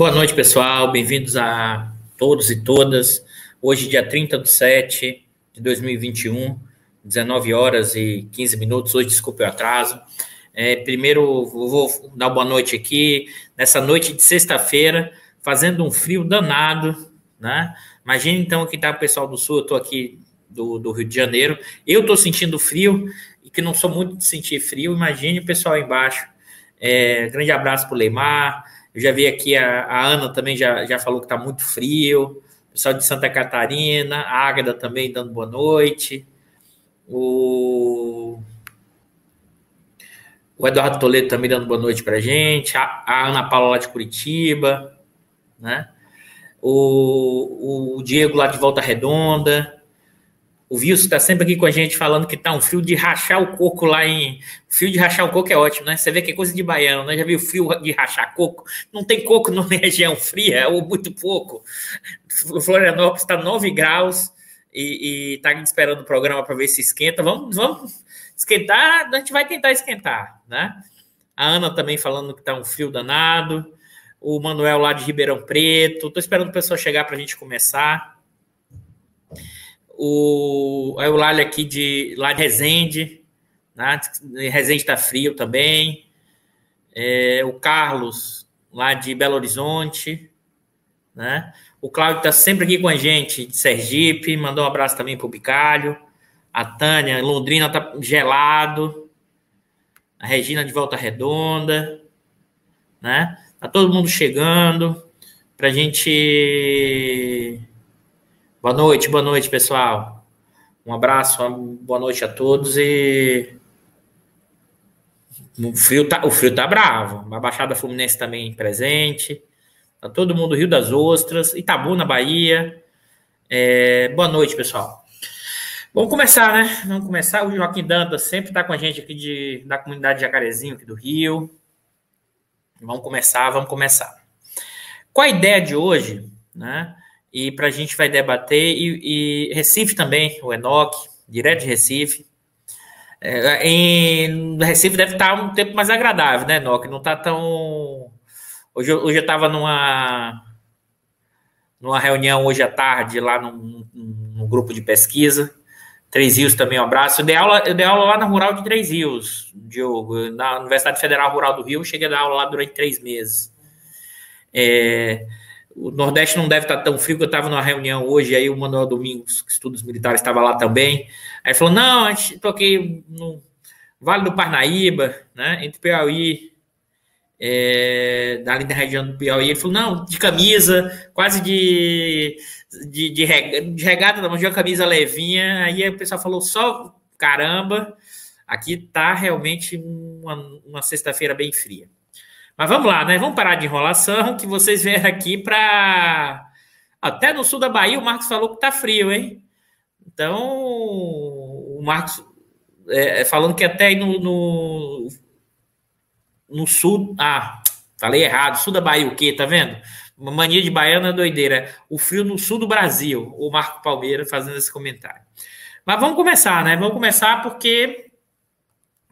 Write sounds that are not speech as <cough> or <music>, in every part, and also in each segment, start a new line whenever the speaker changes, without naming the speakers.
Boa noite, pessoal. Bem-vindos a todos e todas. Hoje, dia 30 de 7 de 2021, 19 horas e 15 minutos. Hoje, desculpe o atraso. É, primeiro, vou dar boa noite aqui, nessa noite de sexta-feira, fazendo um frio danado, né? Imagina então que tá o pessoal do Sul, eu estou aqui do, do, Rio de Janeiro. Eu estou sentindo frio e que não sou muito de sentir frio. Imagine o pessoal embaixo. É, grande abraço para o Leimar, eu já vi aqui a, a Ana também já, já falou que está muito frio. O pessoal de Santa Catarina, a Águeda também dando boa noite. O, o Eduardo Toledo também dando boa noite para gente. A, a, Ana Paula lá de Curitiba, né? O, o Diego lá de Volta Redonda. O Wilson está sempre aqui com a gente falando que tá um fio de rachar o coco lá em. O fio de rachar o coco é ótimo, né? Você vê que é coisa de baiano, né? Já viu fio de rachar coco? Não tem coco na <laughs> região fria, ou muito pouco. Florianópolis está 9 graus e, está esperando o programa para ver se esquenta. Vamos, vamos esquentar, a gente vai tentar esquentar, né? A Ana também falando que tá um frio danado. O Manuel lá de Ribeirão Preto. Estou esperando o pessoal chegar para a gente começar o, é o Lali aqui de, lá de Resende, né? Resende está frio também, é, o Carlos lá de Belo Horizonte, né? O Cláudio está sempre aqui com a gente de Sergipe, mandou um abraço também para o Bicalho, a Tânia, Londrina está gelado, a Regina de Volta Redonda, né? Tá todo mundo chegando para a gente Boa noite, boa noite, pessoal. Um abraço, uma boa noite a todos e o frio tá, o frio tá bravo. A Baixada Fluminense também presente. Tá todo mundo Rio das Ostras, Itabuna, Bahia. É, boa noite, pessoal. Vamos começar, né? Vamos começar. O Joaquim Dantas sempre está com a gente aqui de, da comunidade Jacarezinho aqui do Rio. Vamos começar, vamos começar. Qual a ideia de hoje, né? E para a gente vai debater, e, e, Recife também, o Enoque, direto de Recife. É, em Recife deve estar um tempo mais agradável, né, Enoque? Não está tão. Hoje, hoje eu estava numa, numa reunião hoje à tarde lá num, num, grupo de pesquisa. Três Rios também, um abraço. Eu dei, aula, eu dei aula lá na Rural de Três Rios, Diogo, na Universidade Federal Rural do Rio. Cheguei a dar aula lá durante três meses. É, o Nordeste não deve estar tão frio, que eu estava numa reunião hoje, aí o Manuel Domingos, estudos militares, estava lá também. Aí falou: não, a gente toquei no Vale do Parnaíba, né, entre Piauí, é, ali da região do Piauí. Ele falou: não, de camisa, quase de, de, de, regata, de uma camisa levinha. Aí o pessoal falou: só caramba, aqui tá realmente uma, uma sexta-feira bem fria. Mas vamos lá, né? Vamos parar de enrolação, que vocês vieram aqui para. Até no sul da Bahia, o Marcos falou que tá frio, hein? Então, o Marcos é, é falando que até aí no, no, no, sul. Ah, falei errado. Sul da Bahia, o quê? Tá vendo? Uma mania de baiana é doideira. O frio no sul do Brasil. O Marco Palmeira fazendo esse comentário. Mas vamos começar, né? Vamos começar porque.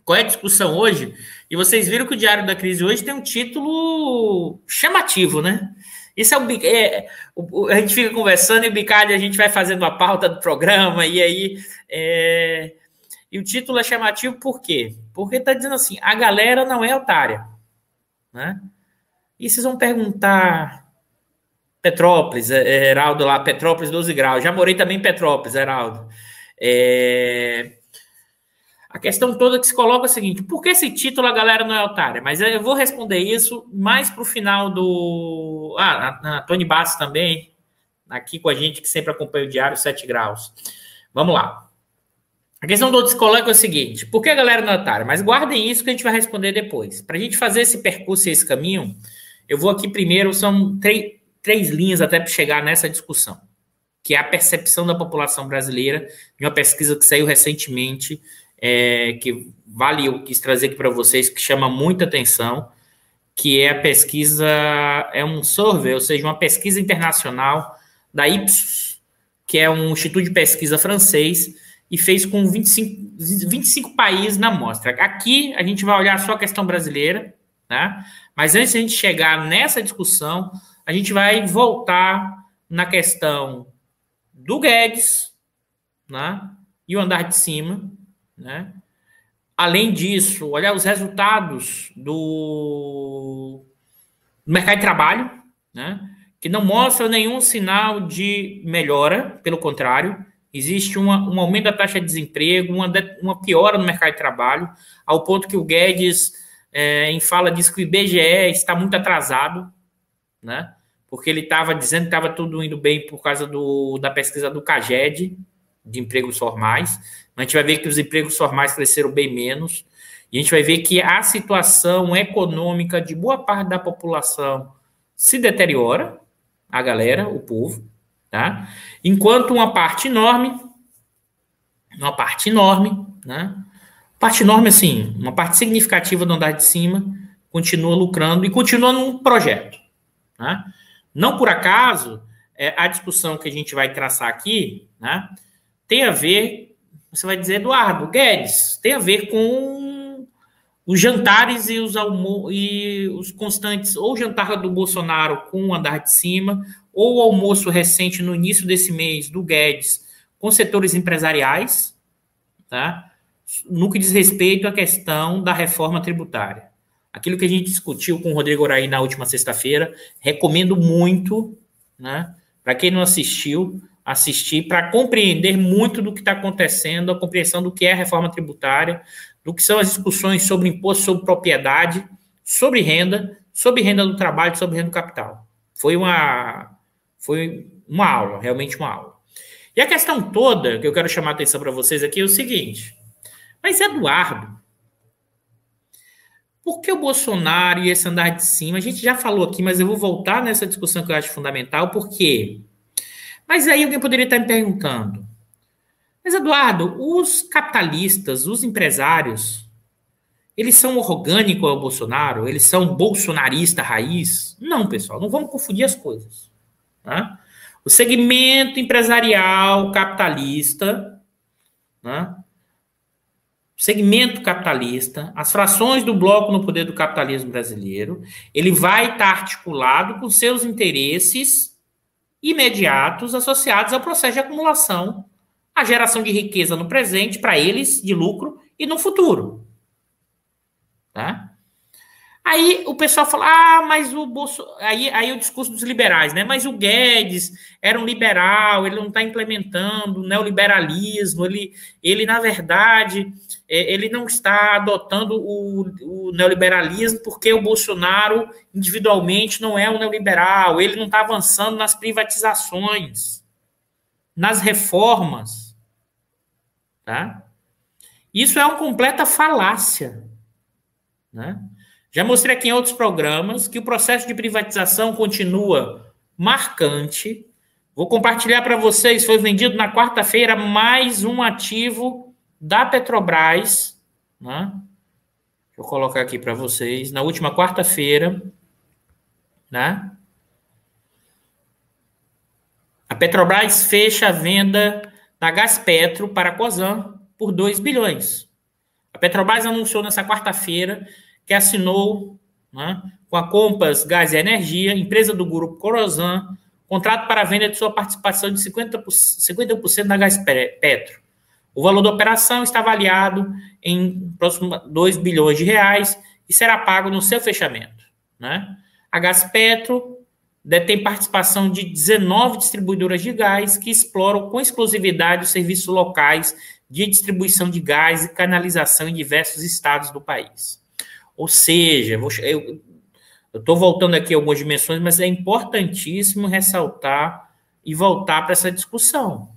Qual é a discussão hoje? E vocês viram que o Diário da Crise hoje tem um título chamativo, né? Isso é o, é, o, a gente fica conversando e o Bicalho a gente vai fazendo a pauta do programa e aí é, e o título é chamativo por quê? Porque está dizendo assim, a galera não é otária, né? E vocês vão perguntar Petrópolis, é, Heraldo lá, Petrópolis 12 graus. Já morei também em Petrópolis, Heraldo. É, a questão toda que se coloca é a seguinte: por que esse título a galera não é otária? Mas eu vou responder isso mais para o final do. Ah, a, a Tony Bastos também, aqui com a gente, que sempre acompanha o Diário 7 Graus. Vamos lá. A questão se coloca é o seguinte: por que a galera não é otária? Mas guardem isso que a gente vai responder depois. Para a gente fazer esse percurso e esse caminho, eu vou aqui primeiro, são três, três linhas até para chegar nessa discussão, que é a percepção da população brasileira, de uma pesquisa que saiu recentemente é, que vale eu quis trazer aqui para vocês, que chama muita atenção, que é a pesquisa, é um survey, ou seja, uma pesquisa internacional da Ipsos, que é um instituto de pesquisa francês, e fez com 25, 25 países na mostra. Aqui a gente vai olhar só a questão brasileira, né? Mas antes de a gente chegar nessa discussão, a gente vai voltar na questão do Guedes, né? E o andar de cima, né? Além disso, olhar os resultados do mercado de trabalho, né? Que não mostra nenhum sinal de melhora, pelo contrário, existe uma, um aumento da taxa de desemprego, uma, uma piora no mercado de trabalho, ao ponto que o Guedes, é, em fala, diz que o IBGE está muito atrasado, né? Porque ele estava dizendo que estava tudo indo bem por causa do, da pesquisa do CAGED, de empregos formais, a gente vai ver que os empregos formais cresceram bem menos, e a gente vai ver que a situação econômica de boa parte da população se deteriora, a galera, o povo, tá? Enquanto uma parte enorme, uma parte enorme, né? Parte enorme, assim, uma parte significativa do andar de cima continua lucrando e continua num projeto, né? Não por acaso, é, a discussão que a gente vai traçar aqui, né? Tem a ver, você vai dizer, Eduardo, Guedes, tem a ver com os jantares e os, almo e os constantes, ou jantar do Bolsonaro com o andar de cima, ou o almoço recente no início desse mês do Guedes com setores empresariais, tá? no que diz respeito à questão da reforma tributária. Aquilo que a gente discutiu com o Rodrigo Oraí na última sexta-feira, recomendo muito, né? Para quem não assistiu, assistir para compreender muito do que está acontecendo, a compreensão do que é a reforma tributária, do que são as discussões sobre imposto sobre propriedade, sobre renda, sobre renda do trabalho, sobre renda do capital. Foi uma foi uma aula, realmente uma aula. E a questão toda que eu quero chamar a atenção para vocês aqui é o seguinte: mas Eduardo, por que o Bolsonaro e esse andar de cima? A gente já falou aqui, mas eu vou voltar nessa discussão que eu acho fundamental, por quê? Mas aí alguém poderia estar me perguntando: mas Eduardo, os capitalistas, os empresários, eles são orgânicos ao Bolsonaro? Eles são bolsonarista raiz? Não, pessoal, não vamos confundir as coisas. Né? O segmento empresarial capitalista, né? o segmento capitalista, as frações do bloco no poder do capitalismo brasileiro, ele vai estar articulado com seus interesses imediatos associados ao processo de acumulação, a geração de riqueza no presente para eles, de lucro, e no futuro. Tá? Aí o pessoal fala, ah, mas o Bolsonaro. Aí, aí o discurso dos liberais, né? Mas o Guedes era um liberal, ele não está implementando o neoliberalismo, ele, ele, na verdade, ele não está adotando o, o neoliberalismo porque o Bolsonaro, individualmente, não é um neoliberal, ele não está avançando nas privatizações, nas reformas. Tá? Isso é uma completa falácia. Né? Já mostrei aqui em outros programas que o processo de privatização continua marcante. Vou compartilhar para vocês, foi vendido na quarta-feira mais um ativo da Petrobras, né? Vou colocar aqui para vocês, na última quarta-feira, né? A Petrobras fecha a venda da Gaspetro para a Cosan por 2 bilhões. A Petrobras anunciou nessa quarta-feira que assinou né, com a Compass Gás e Energia, empresa do grupo Corosan, contrato para a venda de sua participação de 50%, 50% na Gás Petro. O valor da operação está avaliado em próximo 2 bilhões de reais e será pago no seu fechamento. Né? A Gás Petro detém participação de 19 distribuidoras de gás que exploram com exclusividade os serviços locais de distribuição de gás e canalização em diversos estados do país. Ou seja, eu estou voltando aqui algumas dimensões, mas é importantíssimo ressaltar e voltar para essa discussão.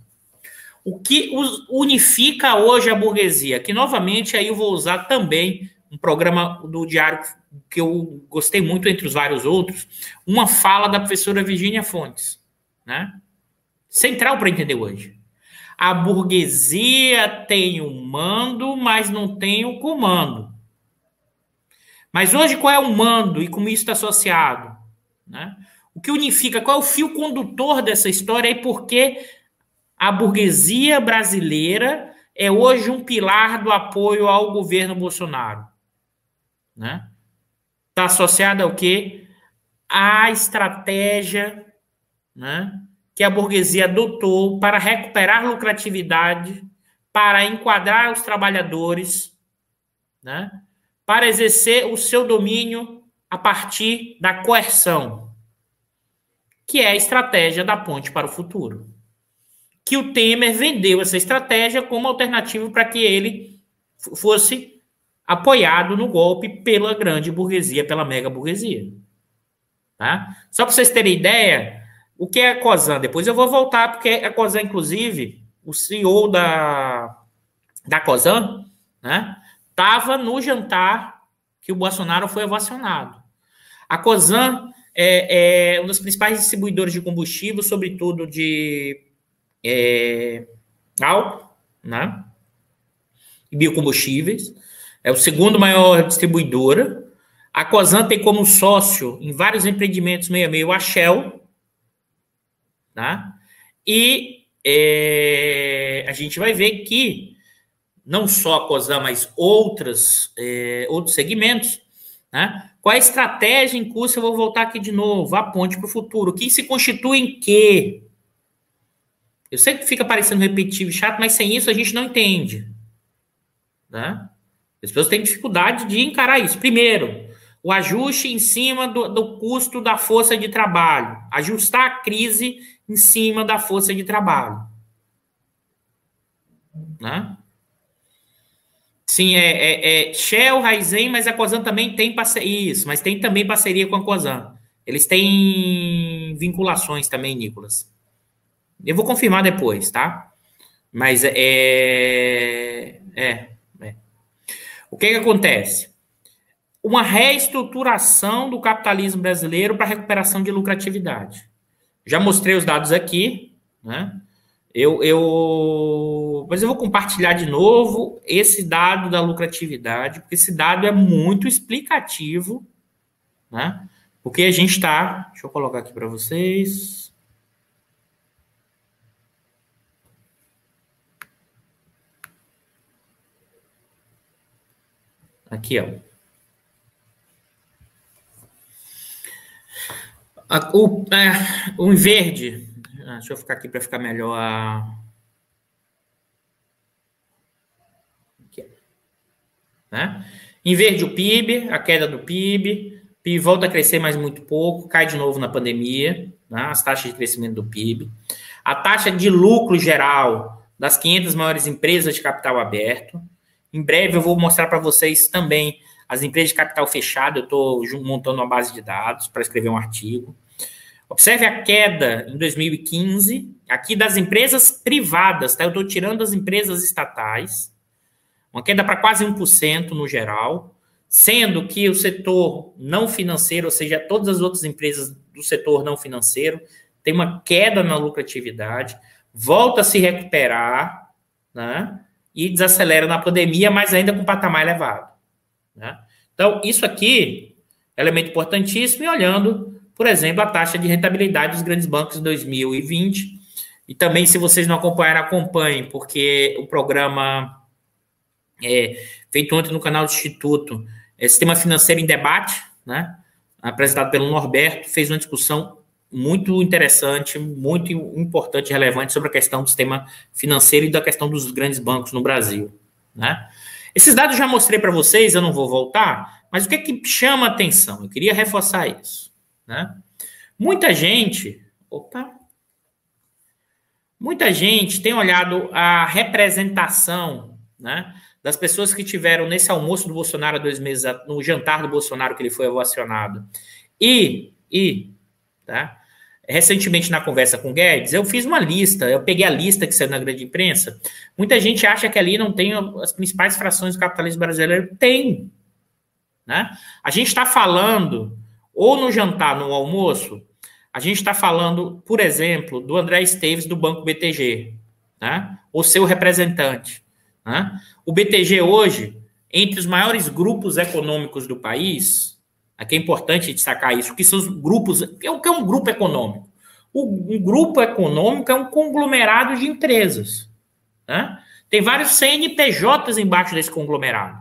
O que unifica hoje a burguesia? Que, novamente, aí eu vou usar também um programa do Diário que eu gostei muito, entre os vários outros, uma fala da professora Virginia Fontes, né? Central para entender hoje. A burguesia tem o mando, mas não tem o comando. Mas hoje qual é o mando e como isso está associado? Né? O que unifica, qual é o fio condutor dessa história e por que a burguesia brasileira é hoje um pilar do apoio ao governo Bolsonaro? Né? está associada ao quê? A estratégia né, que a burguesia adotou para recuperar lucratividade, para enquadrar os trabalhadores, né, para exercer o seu domínio a partir da coerção, que é a estratégia da ponte para o futuro. Que o Temer vendeu essa estratégia como alternativa para que ele fosse apoiado no golpe pela grande burguesia, pela mega burguesia. Tá? Só para vocês terem ideia, o que é a COSAN? Depois eu vou voltar, porque a COSAN, inclusive, o CEO da, da COSAN, né, estava no jantar que o Bolsonaro foi ovacionado. A COSAN é, é um dos principais distribuidores de combustível, sobretudo de é, álcool, né, e biocombustíveis é o segundo maior distribuidora. A Cosan tem como sócio em vários empreendimentos meio a meio a Shell, tá? E é, a gente vai ver que não só a Cosan, mas outras, é, outros segmentos, né? Qual a estratégia em curso? Eu vou voltar aqui de novo, a ponte para o futuro. O que se constitui em quê? Eu sei que fica parecendo repetitivo e chato, mas sem isso a gente não entende. Né? As pessoas têm dificuldade de encarar isso. Primeiro, o ajuste em cima do, do custo da força de trabalho. Ajustar a crise em cima da força de trabalho. Né? Sim, é, é, é Shell, Raizen, mas a Cosan também tem parceria. Isso, mas tem também parceria com a Cosan. Eles têm vinculações também, Nicolas. Eu vou confirmar depois, tá? Mas é. É. O que, que acontece? Uma reestruturação do capitalismo brasileiro para recuperação de lucratividade. Já mostrei os dados aqui, né? Eu, eu, mas eu vou compartilhar de novo esse dado da lucratividade, porque esse dado é muito explicativo, né? Porque a gente está. Deixa eu colocar aqui para vocês. Aqui, ó. O, é, o verde, ah, deixa eu ficar aqui para ficar melhor. Aqui, né? Em verde, o PIB, a queda do PIB. PIB volta a crescer, mas muito pouco, cai de novo na pandemia, né? as taxas de crescimento do PIB. A taxa de lucro geral das 500 maiores empresas de capital aberto, em breve eu vou mostrar para vocês também as empresas de capital fechado. Eu estou montando uma base de dados para escrever um artigo. Observe a queda em 2015, aqui das empresas privadas, tá? Eu estou tirando as empresas estatais, uma queda para quase 1% no geral, sendo que o setor não financeiro, ou seja, todas as outras empresas do setor não financeiro, tem uma queda na lucratividade, volta a se recuperar, né? E desacelera na pandemia, mas ainda com patamar elevado. Né? Então, isso aqui é elemento importantíssimo, e olhando, por exemplo, a taxa de rentabilidade dos grandes bancos em 2020. E também, se vocês não acompanharam, acompanhem, porque o programa é, feito ontem no canal do Instituto, é, Sistema Financeiro em Debate, né, apresentado pelo Norberto, fez uma discussão muito interessante, muito importante relevante sobre a questão do sistema financeiro e da questão dos grandes bancos no Brasil. Né? Esses dados já mostrei para vocês, eu não vou voltar, mas o que é que chama atenção? Eu queria reforçar isso. Né? Muita gente. Opa! Muita gente tem olhado a representação né, das pessoas que tiveram nesse almoço do Bolsonaro dois meses, no jantar do Bolsonaro que ele foi ovacionado. E, e tá? Recentemente na conversa com o Guedes, eu fiz uma lista, eu peguei a lista que saiu na grande imprensa. Muita gente acha que ali não tem as principais frações do capitalismo brasileiro. Tem. Né? A gente está falando, ou no jantar, no almoço, a gente está falando, por exemplo, do André Esteves do Banco BTG, né? o seu representante. Né? O BTG hoje, entre os maiores grupos econômicos do país, Aqui é importante destacar isso, que são os grupos. O que é um grupo econômico? O, um grupo econômico é um conglomerado de empresas. Né? Tem vários CNPJs embaixo desse conglomerado.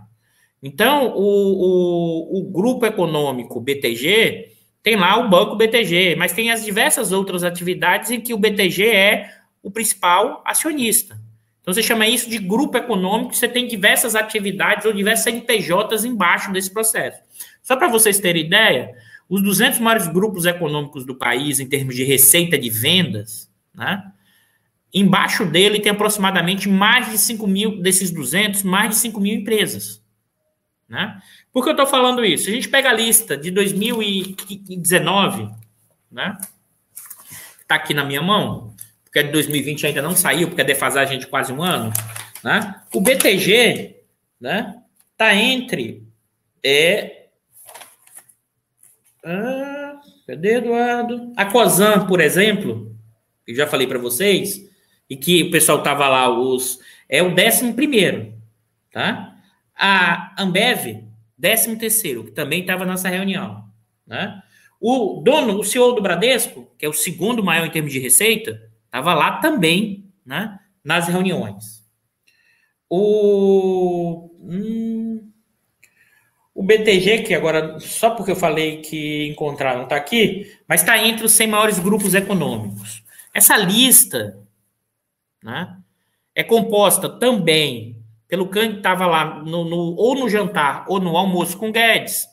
Então, o, o, o grupo econômico BTG tem lá o banco BTG, mas tem as diversas outras atividades em que o BTG é o principal acionista. Então, você chama isso de grupo econômico, você tem diversas atividades ou diversas NPJs embaixo desse processo. Só para vocês terem ideia, os 200 maiores grupos econômicos do país, em termos de receita de vendas, né? Embaixo dele tem aproximadamente mais de 5 mil, desses 200, mais de 5 mil empresas. Né? Por que eu estou falando isso? A gente pega a lista de 2019, né? Está aqui na minha mão, porque a de 2020 ainda não saiu, porque a defasagem é de quase um ano. Né? O BTG né, tá entre é, ah, cadê, Eduardo? A COSAN, por exemplo, que já falei para vocês, e que o pessoal tava lá, os é o décimo primeiro, tá? A Ambev, décimo terceiro, que também estava nessa reunião, né? O dono, o CEO do Bradesco, que é o segundo maior em termos de receita, estava lá também, né? Nas reuniões. O hum, o BTG, que agora, só porque eu falei que encontraram, está aqui, mas está entre os 100 maiores grupos econômicos. Essa lista né, é composta também pelo que estava lá no, no, ou no jantar ou no almoço com Guedes,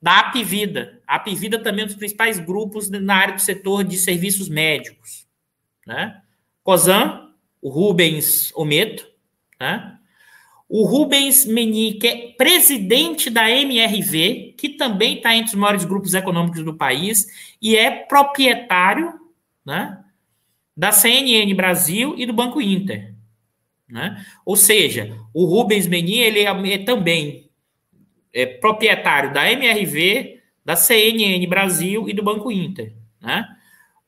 da Apvida. A Apvida também é um dos principais grupos na área do setor de serviços médicos. Né? COSAN, o Rubens Ometo, né? O Rubens Meni, que é presidente da MRV, que também está entre os maiores grupos econômicos do país e é proprietário né, da CNN Brasil e do Banco Inter. Né? Ou seja, o Rubens Meni ele é, é também é proprietário da MRV, da CNN Brasil e do Banco Inter. Né?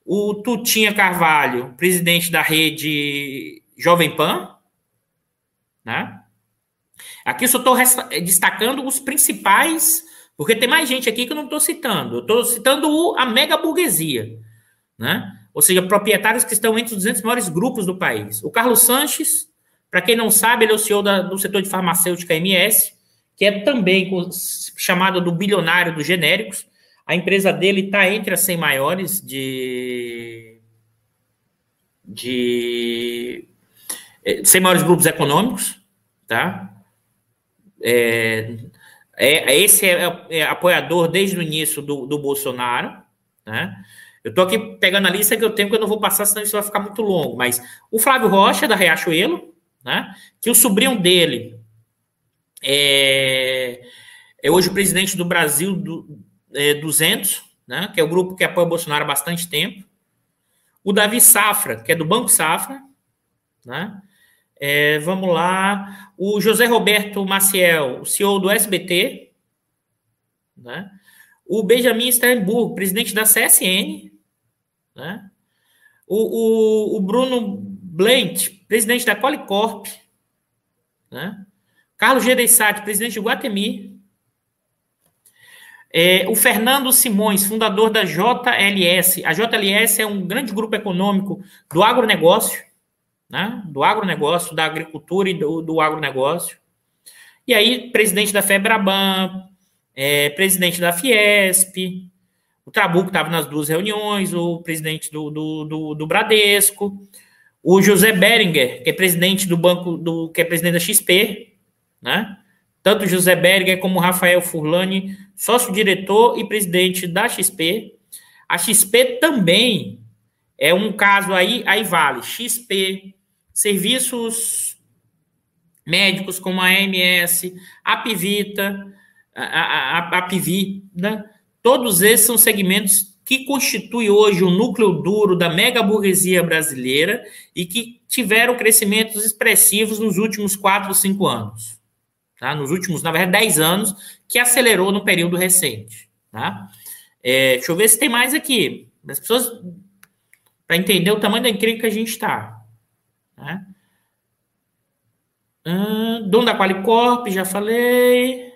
O Tutinha Carvalho, presidente da rede Jovem Pan, né? Aqui eu só estou destacando os principais, porque tem mais gente aqui que eu não estou citando. Eu estou citando a mega burguesia, né? Ou seja, proprietários que estão entre os 200 maiores grupos do país. O Carlos Sanches, para quem não sabe, ele é o CEO da, do setor de farmacêutica MS, que é também chamado do bilionário dos genéricos. A empresa dele está entre as 100 maiores de, de 100 eh, maiores grupos econômicos, tá? É, é, esse é, é, apoiador desde o início do, do Bolsonaro, né? Eu estou aqui pegando a lista que eu tenho, que eu não vou passar, senão isso vai ficar muito longo. Mas o Flávio Rocha, da Riachuelo, né? Que o sobrinho dele é, é hoje o presidente do Brasil do, é, 200, né? Que é o grupo que apoia o Bolsonaro há bastante tempo. O Davi Safra, que é do Banco Safra, né? É, vamos lá. O José Roberto Maciel, o CEO do SBT. Né? O Benjamin Steinburg, presidente da CSN. Né? O, o, o Bruno Blent, presidente da Qualicorp. Né? Carlos Gereissati, presidente do Guatemi. É, o Fernando Simões, fundador da JLS. A JLS é um grande grupo econômico do agronegócio né? do agronegócio, da agricultura e do, do agronegócio. E aí, presidente da FEBRABAN, é, presidente da Fiesp, o Trabuco estava nas duas reuniões, o presidente do, do, do, do, Bradesco, o José Beringer, que é presidente do banco, do, que é presidente da XP, né? Tanto José Beringer como Rafael Furlani, sócio-diretor e presidente da XP. A XP também é um caso aí, aí vale. XP, serviços médicos como a AMS, a Pivita, a, a, a, Pivida, todos esses são segmentos que constituem hoje o núcleo duro da mega burguesia brasileira e que tiveram crescimentos expressivos nos últimos quatro, cinco anos. Tá? Nos últimos, na verdade, dez anos, que acelerou no período recente. Tá? É, deixa eu ver se tem mais aqui. As pessoas, para entender o tamanho da encrenca que a gente está. Né? Hum, dono da Qualicorp, já falei.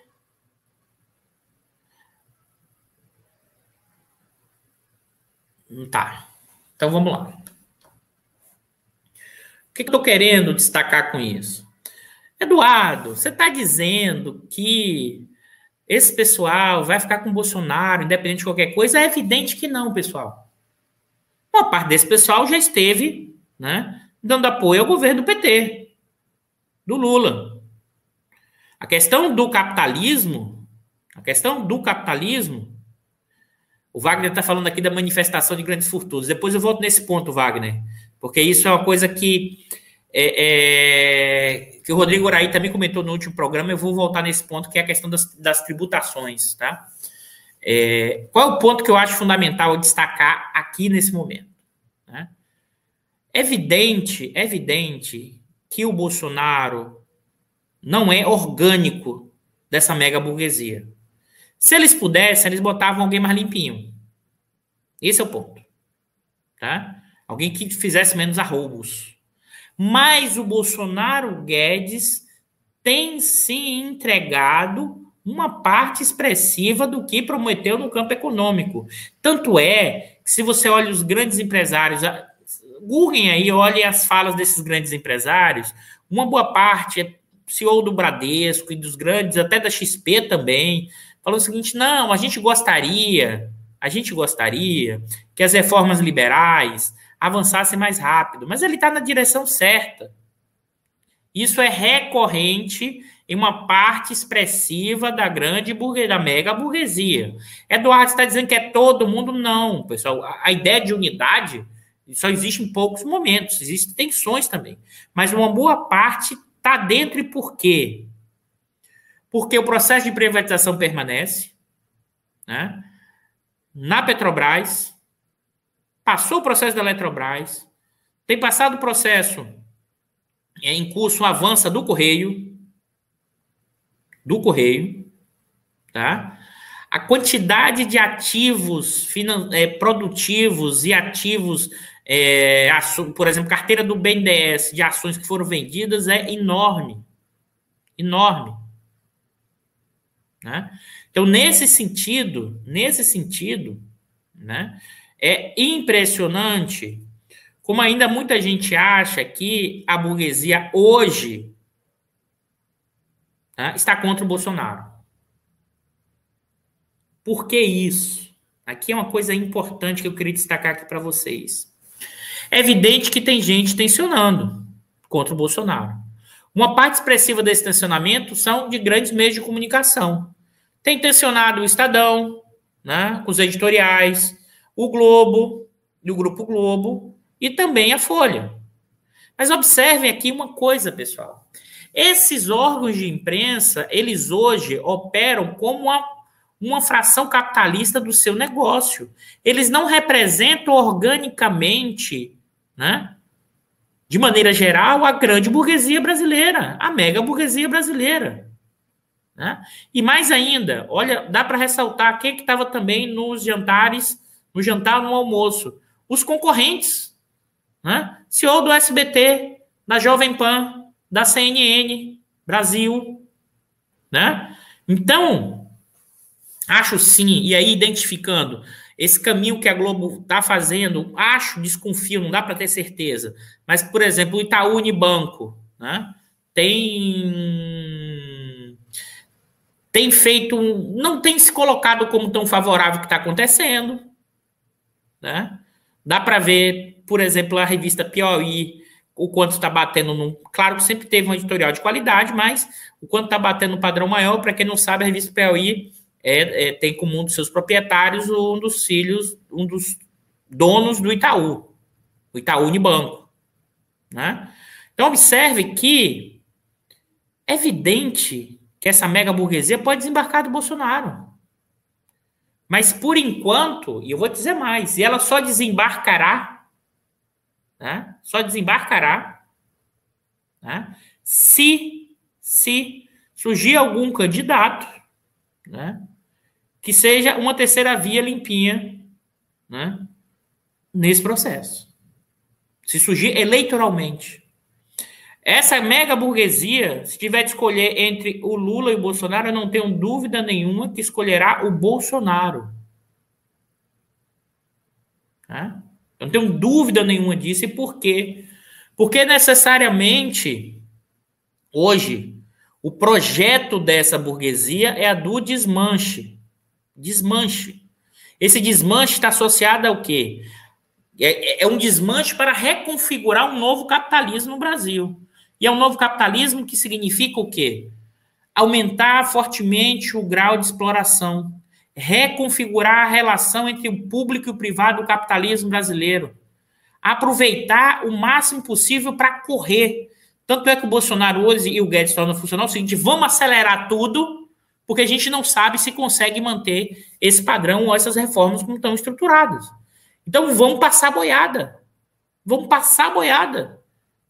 Tá. Então vamos lá. O que, eu estou querendo destacar com isso? Eduardo, você está dizendo que esse pessoal vai ficar com Bolsonaro, independente de qualquer coisa? É evidente que não, pessoal. Uma parte desse pessoal já esteve né, dando apoio ao governo do PT, do Lula. A questão do capitalismo, a questão do capitalismo, o Wagner está falando aqui da manifestação de grandes fortunas. Depois eu volto nesse ponto, Wagner, porque isso é uma coisa que é, é, que o Rodrigo Oraí também comentou no último programa, eu vou voltar nesse ponto, que é a questão das, das tributações, tá? É, qual é o ponto que eu acho fundamental destacar aqui nesse momento? Evidente, evidente que o Bolsonaro não é orgânico dessa mega burguesia. Se eles pudessem, eles botavam alguém mais limpinho. Esse é o ponto. Tá? Alguém que fizesse menos arroubos. Mas o Bolsonaro Guedes tem se entregado uma parte expressiva do que prometeu no campo econômico. Tanto é que se você olha os grandes empresários, googlem aí, olhe as falas desses grandes empresários, uma boa parte é CEO do Bradesco e dos grandes, até da XP também, falou o seguinte: não, a gente gostaria, a gente gostaria que as reformas liberais, avançasse mais rápido, mas ele está na direção certa. Isso é recorrente em uma parte expressiva da grande burguesia, da mega burguesia. Eduardo está dizendo que é todo mundo? Não, pessoal. A ideia de unidade só existe em poucos momentos, existem tensões também. Mas uma boa parte está dentro e por quê? Porque o processo de privatização permanece, né? Na Petrobras, passou o processo da Eletrobras, tem passado o processo é, em curso, avança do Correio, do Correio, tá? A quantidade de ativos é, produtivos e ativos, é, por exemplo, carteira do BNDES de ações que foram vendidas é enorme. Enorme. Né? Então, nesse sentido, nesse sentido, né, é impressionante como ainda muita gente acha que a burguesia hoje né, está contra o Bolsonaro. Por que isso? Aqui é uma coisa importante que eu queria destacar aqui para vocês. É evidente que tem gente tensionando contra o Bolsonaro. Uma parte expressiva desse tensionamento são de grandes meios de comunicação. Tem tensionado o Estadão, né, com os editoriais, o Globo, e o Grupo Globo, e também a Folha. Mas observem aqui uma coisa, pessoal. Esses órgãos de imprensa, eles hoje operam como uma, uma fração capitalista do seu negócio. Eles não representam organicamente, né, de maneira geral, a grande burguesia brasileira, a mega burguesia brasileira. Né? E mais ainda, olha, dá para ressaltar quem que estava também nos jantares no jantar, no almoço. Os concorrentes, né? CEO do SBT, da Jovem Pan, da CNN, Brasil, né? Então, acho sim, e aí identificando esse caminho que a Globo está fazendo, acho, desconfio, não dá para ter certeza. Mas, por exemplo, o Itaú Unibanco, né? Tem tem feito, não tem se colocado como tão favorável que está acontecendo, né? Dá para ver, por exemplo, a revista Piauí, o quanto está batendo no. Claro que sempre teve um editorial de qualidade, mas o quanto está batendo no padrão maior, para quem não sabe, a revista Piauí é, é, tem como um dos seus proprietários um dos filhos, um dos donos do Itaú, o Itaú Unibanco. Né? Então, observe que é evidente que essa mega burguesia pode desembarcar do Bolsonaro. Mas por enquanto, e eu vou dizer mais, e ela só desembarcará, né? Só desembarcará, né? Se, se surgir algum candidato, né? Que seja uma terceira via limpinha, né? Nesse processo. Se surgir eleitoralmente. Essa mega burguesia, se tiver de escolher entre o Lula e o Bolsonaro, eu não tenho dúvida nenhuma que escolherá o Bolsonaro. Tá? Eu não tenho dúvida nenhuma disso. E por quê? Porque necessariamente Hoje, o projeto dessa burguesia é a do desmanche. Desmanche. Esse desmanche está associado ao quê? É, é, um desmanche para reconfigurar um novo capitalismo no Brasil. E é um novo capitalismo que significa o quê? Aumentar fortemente o grau de exploração, reconfigurar a relação entre o público e o privado do capitalismo brasileiro, aproveitar o máximo possível para correr. Tanto é que o Bolsonaro hoje e o Guedes tornam funcionar o seguinte: vamos acelerar tudo, porque a gente não sabe se consegue manter esse padrão ou essas reformas como estão estruturadas. Então vamos passar boiada. Vamos passar boiada.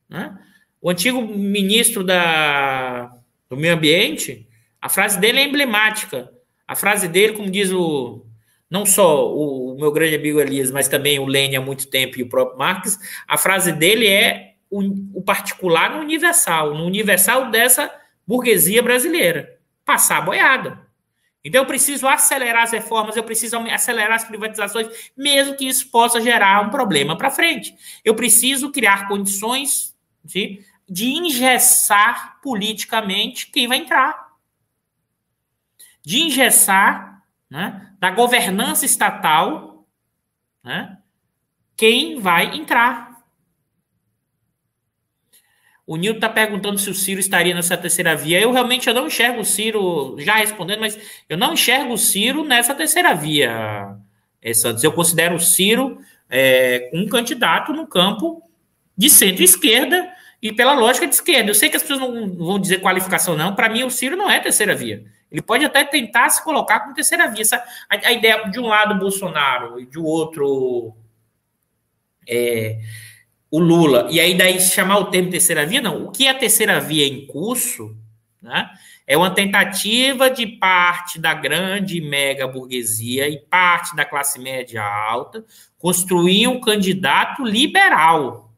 Né? O antigo ministro da, do Meio Ambiente, a frase dele é emblemática. A frase dele, como diz o não só o, o meu grande amigo Elias, mas também o Lênin há muito tempo e o próprio Marx, a frase dele é o, o particular no universal, no universal dessa burguesia brasileira. Passar a boiada. Então eu preciso acelerar as reformas, eu preciso acelerar as privatizações, mesmo que isso possa gerar um problema para frente. Eu preciso criar condições de, de engessar politicamente quem vai entrar. De engessar né, da governança estatal né, quem vai entrar. O Nilton está perguntando se o Ciro estaria nessa terceira via. Eu realmente eu não enxergo o Ciro, já respondendo, mas eu não enxergo o Ciro nessa terceira via, é, Santos. Eu considero o Ciro é, um candidato no campo de centro-esquerda e pela lógica de esquerda. Eu sei que as pessoas não vão dizer qualificação, não. Para mim, o Ciro não é terceira via. Ele pode até tentar se colocar como terceira via. A, a ideia de um lado Bolsonaro e de outro é, o Lula. E aí daí chamar o termo terceira via, não. O que é terceira via em curso, né? É uma tentativa de parte da grande mega burguesia e parte da classe média alta construir um candidato liberal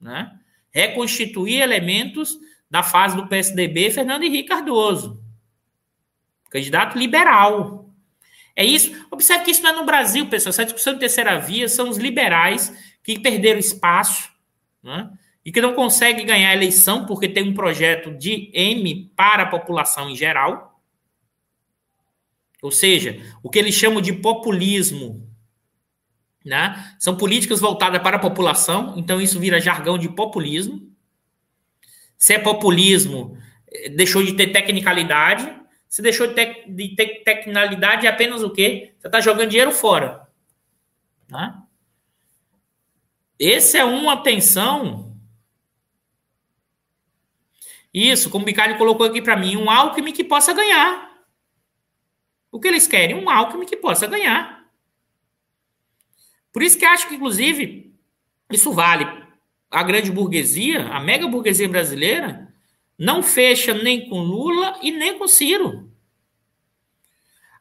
né? reconstituir elementos da fase do PSDB Fernando Henrique Cardoso, candidato liberal. É isso. Observe que isso não é no Brasil, pessoal. Essa discussão de terceira via são os liberais que perderam espaço né? e que não conseguem ganhar a eleição porque tem um projeto de M para a população em geral. Ou seja, o que eles chamam de populismo né? São políticas voltadas para a população, então isso vira jargão de populismo. Se é populismo, deixou de ter tecnicalidade. Se deixou de ter, de ter tecnicalidade, é apenas o quê? Você está jogando dinheiro fora. Né? Esse é uma tensão. Isso, como o Bicalho colocou aqui para mim, um Alckmin que possa ganhar. O que eles querem? Um Alckmin que possa ganhar. Por isso que acho que, inclusive, isso vale. A grande burguesia, a mega burguesia brasileira, não fecha nem com Lula e nem com Ciro.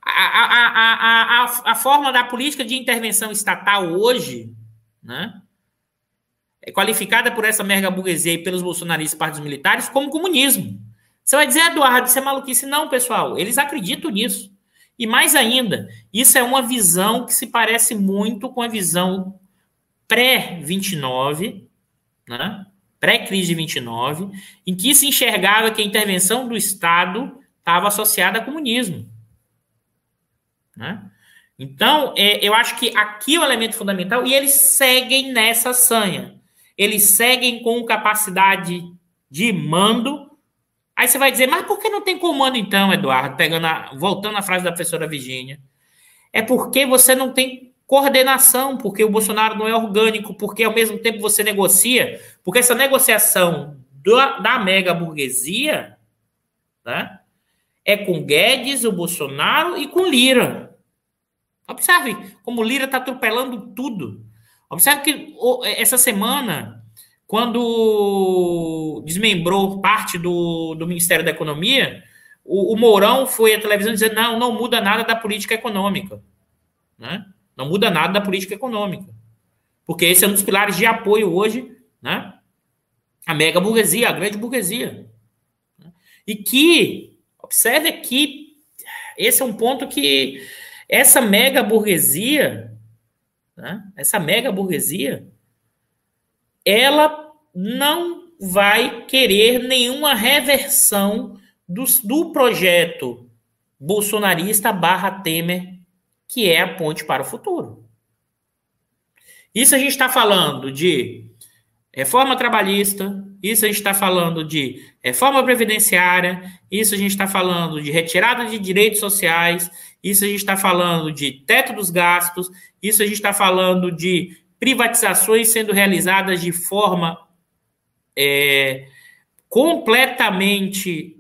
A, a, a, a, a forma da política de intervenção estatal hoje, né, qualificada por essa mega burguesia e pelos bolsonaristas e partidos militares como comunismo. Você vai dizer, Eduardo, isso é maluquice? Não, pessoal, eles acreditam nisso. E mais ainda, isso é uma visão que se parece muito com a visão pré-29, né? pré-crise de 29, em que se enxergava que a intervenção do Estado estava associada a comunismo. Né? Então, é, eu acho que aqui é o elemento fundamental, e eles seguem nessa sanha. Eles seguem com capacidade de mando Aí você vai dizer, mas por que não tem comando então, Eduardo? Pegando a, voltando à frase da professora Virginia. É porque você não tem coordenação, porque o Bolsonaro não é orgânico, porque ao mesmo tempo você negocia, porque essa negociação da, da mega burguesia né, é com Guedes, o Bolsonaro e com Lira. Observe como Lira está atropelando tudo. Observe que essa semana quando desmembrou parte do, do Ministério da Economia, o, o Mourão foi à televisão dizer: não, não muda nada da política econômica. Né? Não muda nada da política econômica. Porque esse é um dos pilares de apoio hoje, né? A mega burguesia, a grande burguesia. E que, observe aqui, esse é um ponto que essa mega burguesia, né? essa mega burguesia, ela não vai querer nenhuma reversão do, do projeto bolsonarista barra Temer, que é a ponte para o futuro. Isso a gente está falando de reforma trabalhista, isso a gente está falando de reforma previdenciária, isso a gente está falando de retirada de direitos sociais, isso a gente está falando de teto dos gastos, isso a gente está falando de privatizações sendo realizadas de forma é, completamente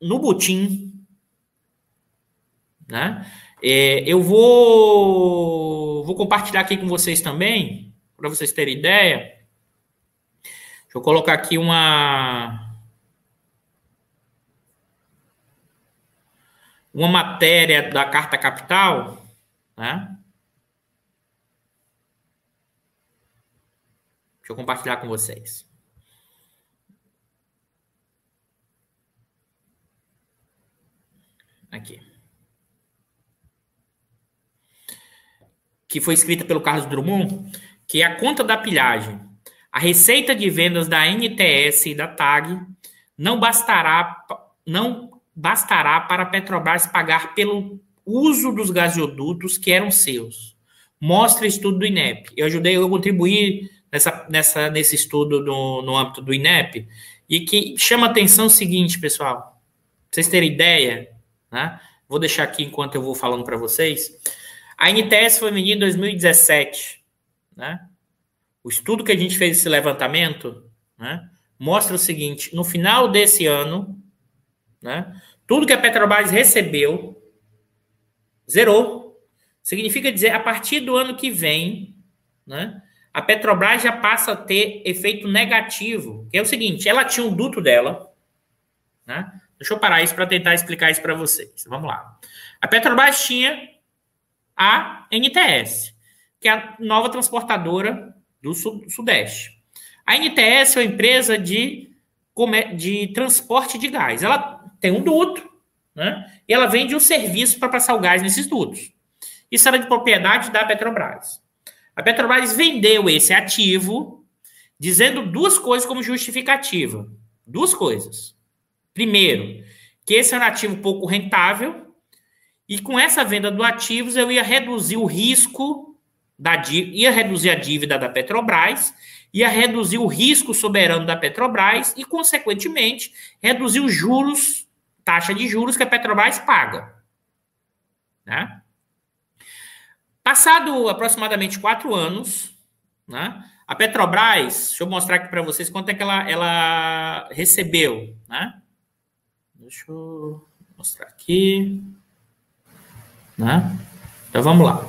no butim. Né? É, eu vou, vou compartilhar aqui com vocês também, para vocês terem ideia. Deixa eu colocar aqui uma. Uma matéria da Carta Capital, né? Deixa eu compartilhar com vocês. Aqui. Que foi escrita pelo Carlos Drummond, que é a conta da pilhagem. A receita de vendas da NTS e da TAG não bastará, não bastará para a Petrobras pagar pelo uso dos gasodutos que eram seus. Mostra estudo do INEP. Eu ajudei, eu contribuí nessa, nessa, nesse estudo no, no âmbito do INEP, e que chama atenção o seguinte, pessoal, vocês terem ideia, né? Vou deixar aqui enquanto eu vou falando para vocês. A NTS foi vendida em 2017, né? O estudo que a gente fez esse levantamento, né, mostra o seguinte: no final desse ano, né, tudo que a Petrobras recebeu zerou. Significa dizer, a partir do ano que vem, né, a Petrobras já passa a ter efeito negativo, que é o seguinte: ela tinha um duto dela, né? Deixa eu parar isso para tentar explicar isso para vocês. Vamos lá. A Petrobras tinha a NTS, que é a nova transportadora do Sudeste. A NTS é uma empresa de, de transporte de gás. Ela tem um duto, né? E ela vende um serviço para passar o gás nesses dutos. Isso era de propriedade da Petrobras. A Petrobras vendeu esse ativo dizendo duas coisas como justificativa. Duas coisas. Primeiro, que esse é um ativo pouco rentável e com essa venda do ativos eu ia reduzir o risco da ia reduzir a dívida da Petrobras, ia reduzir o risco soberano da Petrobras e consequentemente reduzir os juros, taxa de juros que a Petrobras paga. Né? Passado aproximadamente quatro anos, né, a Petrobras, deixa eu mostrar aqui para vocês quanto é que ela, ela recebeu. Né? Deixa eu mostrar aqui. Né? Então vamos lá.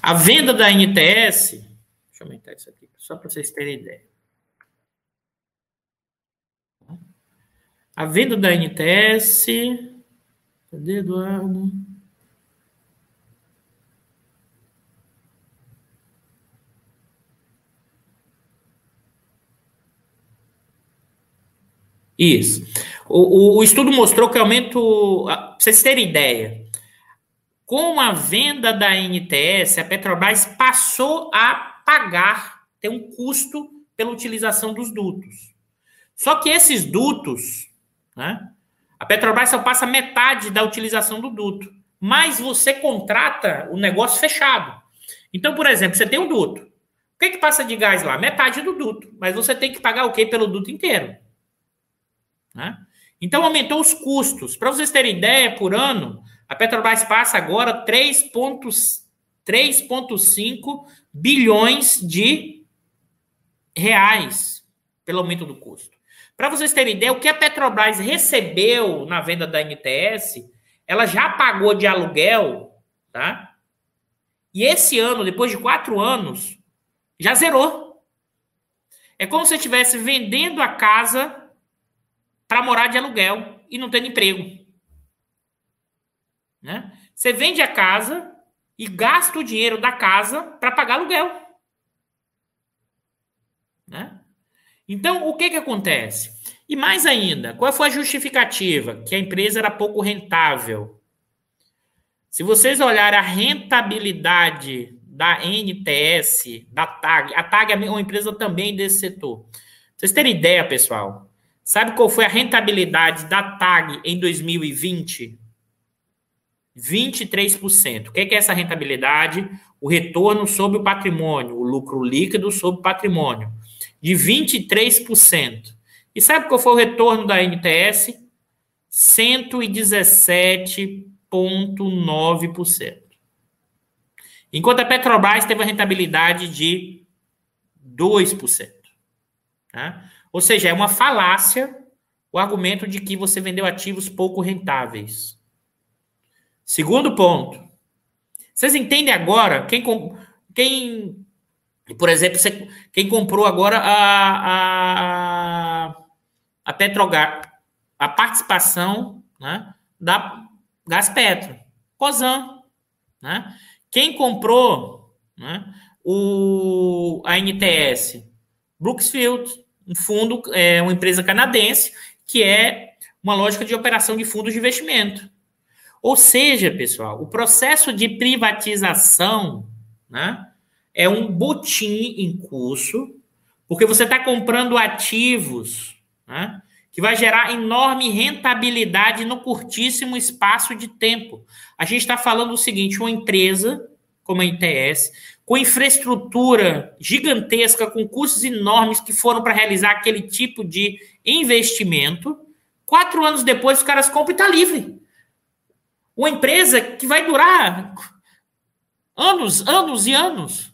A venda da NTS, deixa eu aumentar isso aqui, só para vocês terem ideia. A venda da NTS. Cadê, Eduardo? Isso. O, o, o, estudo mostrou que aumento. Pra vocês terem ideia, com a venda da NTS, a Petrobras passou a pagar, ter um custo pela utilização dos dutos. Só que esses dutos, né, a Petrobras só passa metade da utilização do duto, mas você contrata o negócio fechado. Então, por exemplo, você tem um duto. O que, que passa de gás lá? Metade do duto. Mas você tem que pagar o quê pelo duto inteiro? Né? Então aumentou os custos. Para vocês terem ideia, por ano, a Petrobras passa agora 3,5 bilhões de reais pelo aumento do custo. Para vocês terem ideia, o que a Petrobras recebeu na venda da NTS, ela já pagou de aluguel, tá? E esse ano, depois de quatro anos, já zerou. É como se você estivesse vendendo a casa para morar de aluguel e não tendo emprego. Né? Você vende a casa e gasta o dinheiro da casa para pagar aluguel. Né? Então, o que, que acontece? E mais ainda, qual foi a justificativa? Que a empresa era pouco rentável. Se vocês olharem a rentabilidade da NTS, da TAG, a TAG é uma empresa também desse setor. vocês terem ideia, pessoal, sabe qual foi a rentabilidade da TAG em 2020? 23%. O que é, essa rentabilidade? O retorno sobre o patrimônio, o lucro líquido sobre o patrimônio, de 23%. E sabe qual foi o retorno da NTS? 117,9%. Enquanto a Petrobras teve a rentabilidade de 2%. Tá? Ou seja, é uma falácia o argumento de que você vendeu ativos pouco rentáveis. Segundo ponto. Vocês entendem agora quem, quem por exemplo, você, quem comprou agora a, a, a Petrogar, a participação né, da Gaspetro, Cosan, né? Quem comprou né, o, a NTS? Brooksfield, um fundo, é uma empresa canadense, que é uma lógica de operação de fundos de investimento. Ou seja, pessoal, o processo de privatização né, é um botim em curso, porque você está comprando ativos né, que vai gerar enorme rentabilidade no curtíssimo espaço de tempo. A gente está falando o seguinte: uma empresa como a ITS, com infraestrutura gigantesca, com custos enormes que foram para realizar aquele tipo de investimento, quatro anos depois os caras compram e está livre. Uma empresa que vai durar anos, anos e anos.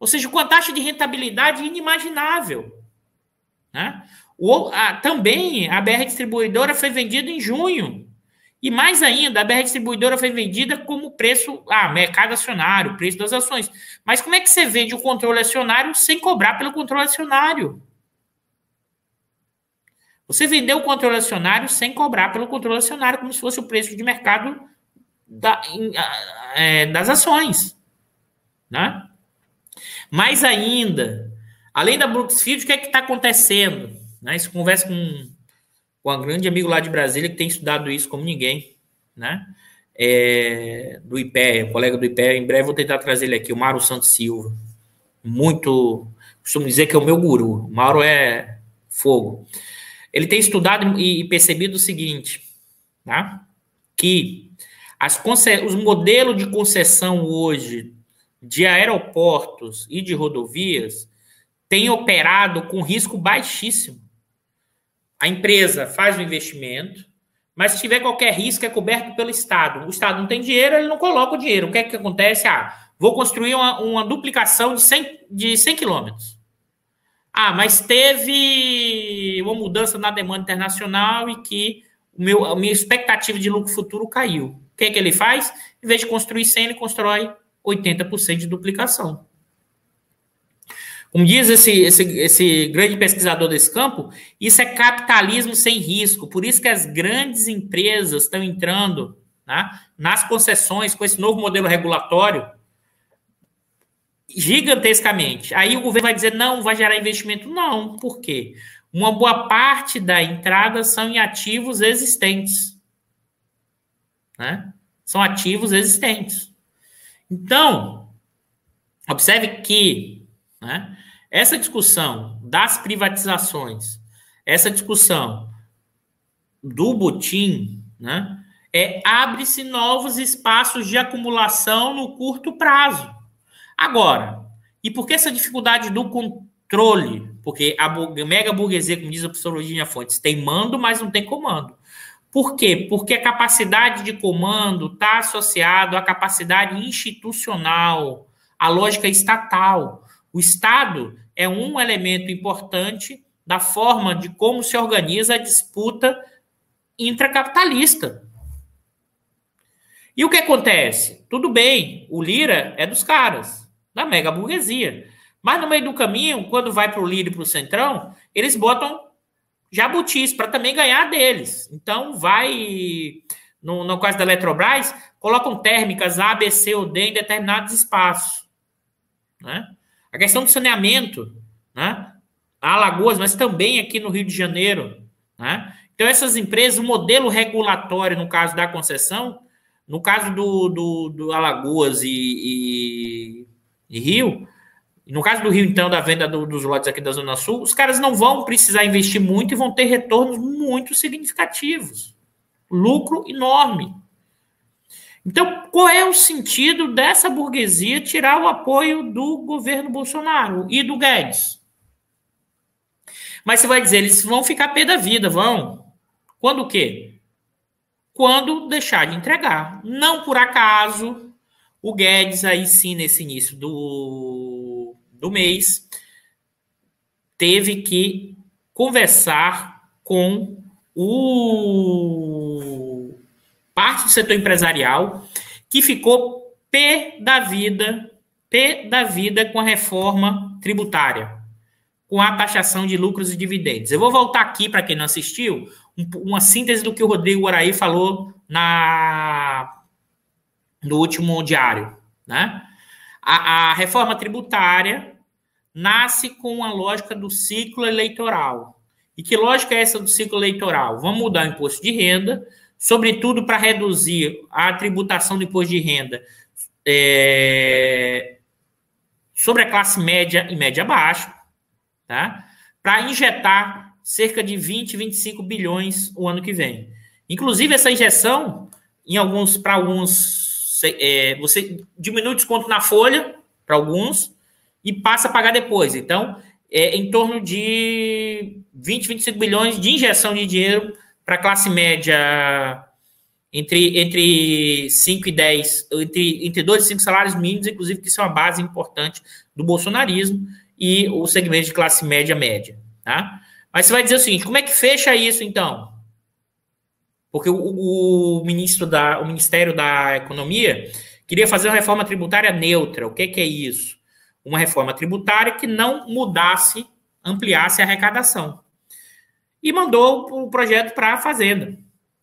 Ou seja, com a taxa de rentabilidade inimaginável. Né? O, a, também a BR Distribuidora foi vendida em junho. E mais ainda, a BR Distribuidora foi vendida como preço, ah, mercado acionário, preço das ações. Mas como é que você vende o controle acionário sem cobrar pelo controle acionário? Você vendeu o controle acionário sem cobrar pelo controle acionário, como se fosse o preço de mercado da, é, das ações. Né? Mais ainda, além da Brooksfield, o que é que está acontecendo? Né? Isso conversa com, com um grande amigo lá de Brasília que tem estudado isso como ninguém, né? É, do IPE, um colega do IPE, em breve vou tentar trazer ele aqui, o Mauro Santos Silva. Muito, costumo dizer que é o meu guru. O Mauro é fogo. Ele tem estudado e percebido o seguinte, tá? Que as os modelos de concessão hoje de aeroportos e de rodovias têm operado com risco baixíssimo. A empresa faz o investimento, mas se tiver qualquer risco é coberto pelo Estado. O Estado não tem dinheiro, ele não coloca o dinheiro. O que é que acontece? Ah, vou construir uma, uma duplicação de 100, de 100 quilômetros. Ah, mas teve uma mudança na demanda internacional e que o meu, a minha expectativa de lucro futuro caiu. O que é que ele faz? Em vez de construir 100, ele constrói 80% de duplicação. Como diz esse, esse, esse grande pesquisador desse campo, isso é capitalismo sem risco. Por isso que as grandes empresas estão entrando né, nas concessões com esse novo modelo regulatório gigantescamente. Aí o governo vai dizer, não, vai gerar investimento. Não, por quê? Uma boa parte da entrada são em ativos existentes. Né? São ativos existentes. Então, observe que né, essa discussão das privatizações, essa discussão do butim, né, é abre-se novos espaços de acumulação no curto prazo. Agora, e por que essa dificuldade do controle? Porque a mega burguesia, como diz a professora Virginia Fontes, tem mando, mas não tem comando. Por quê? Porque a capacidade de comando está associado à capacidade institucional, à lógica estatal. O Estado é um elemento importante da forma de como se organiza a disputa intracapitalista. E o que acontece? Tudo bem, o Lira é dos caras, da mega burguesia. Mas no meio do caminho, quando vai para o Lira e para o Centrão, eles botam jabutis para também ganhar deles. Então, vai, no, no caso da Eletrobras, colocam térmicas A, B, C ou D em determinados espaços. Né? A questão do saneamento, né? Alagoas, mas também aqui no Rio de Janeiro. Né? Então, essas empresas, o modelo regulatório, no caso da concessão, no caso do, do, do Alagoas e, e, e Rio, No caso do Rio, então, da venda do, dos lotes aqui da Zona Sul, os caras não vão precisar investir muito e vão ter retornos muito significativos. Lucro enorme. Então, qual é o sentido dessa burguesia tirar o apoio do governo Bolsonaro e do Guedes? Mas você vai dizer, eles vão ficar pé da vida, vão. Quando o quê? Quando deixar de entregar. Não por acaso, o Guedes, aí sim, nesse início do, do mês, teve que conversar com o parte do setor empresarial que ficou pé da vida, pé da vida com a reforma tributária com a taxação de lucros e dividendos. Eu vou voltar aqui, para quem não assistiu, uma síntese do que o Rodrigo Araí falou na, no último diário. Né? A, a reforma tributária nasce com a lógica do ciclo eleitoral. E que lógica é essa do ciclo eleitoral? Vamos mudar o imposto de renda, sobretudo para reduzir a tributação do imposto de renda é, sobre a classe média e média baixa tá? Para injetar cerca de 20, 25 bilhões o ano que vem. Inclusive, essa injeção, em alguns, para alguns, é, você diminui o desconto na folha, para alguns, e passa a pagar depois. Então, é em torno de 20, 25 bilhões de injeção de dinheiro para a classe média entre, entre 5 e 10, entre, entre 2 e 5 salários mínimos, inclusive, que isso é uma base importante do bolsonarismo e o segmento de classe média média, tá? Mas você vai dizer o seguinte, como é que fecha isso então? Porque o, o ministro da, o Ministério da Economia queria fazer uma reforma tributária neutra. O que, que é isso? Uma reforma tributária que não mudasse, ampliasse a arrecadação. E mandou o projeto para a Fazenda.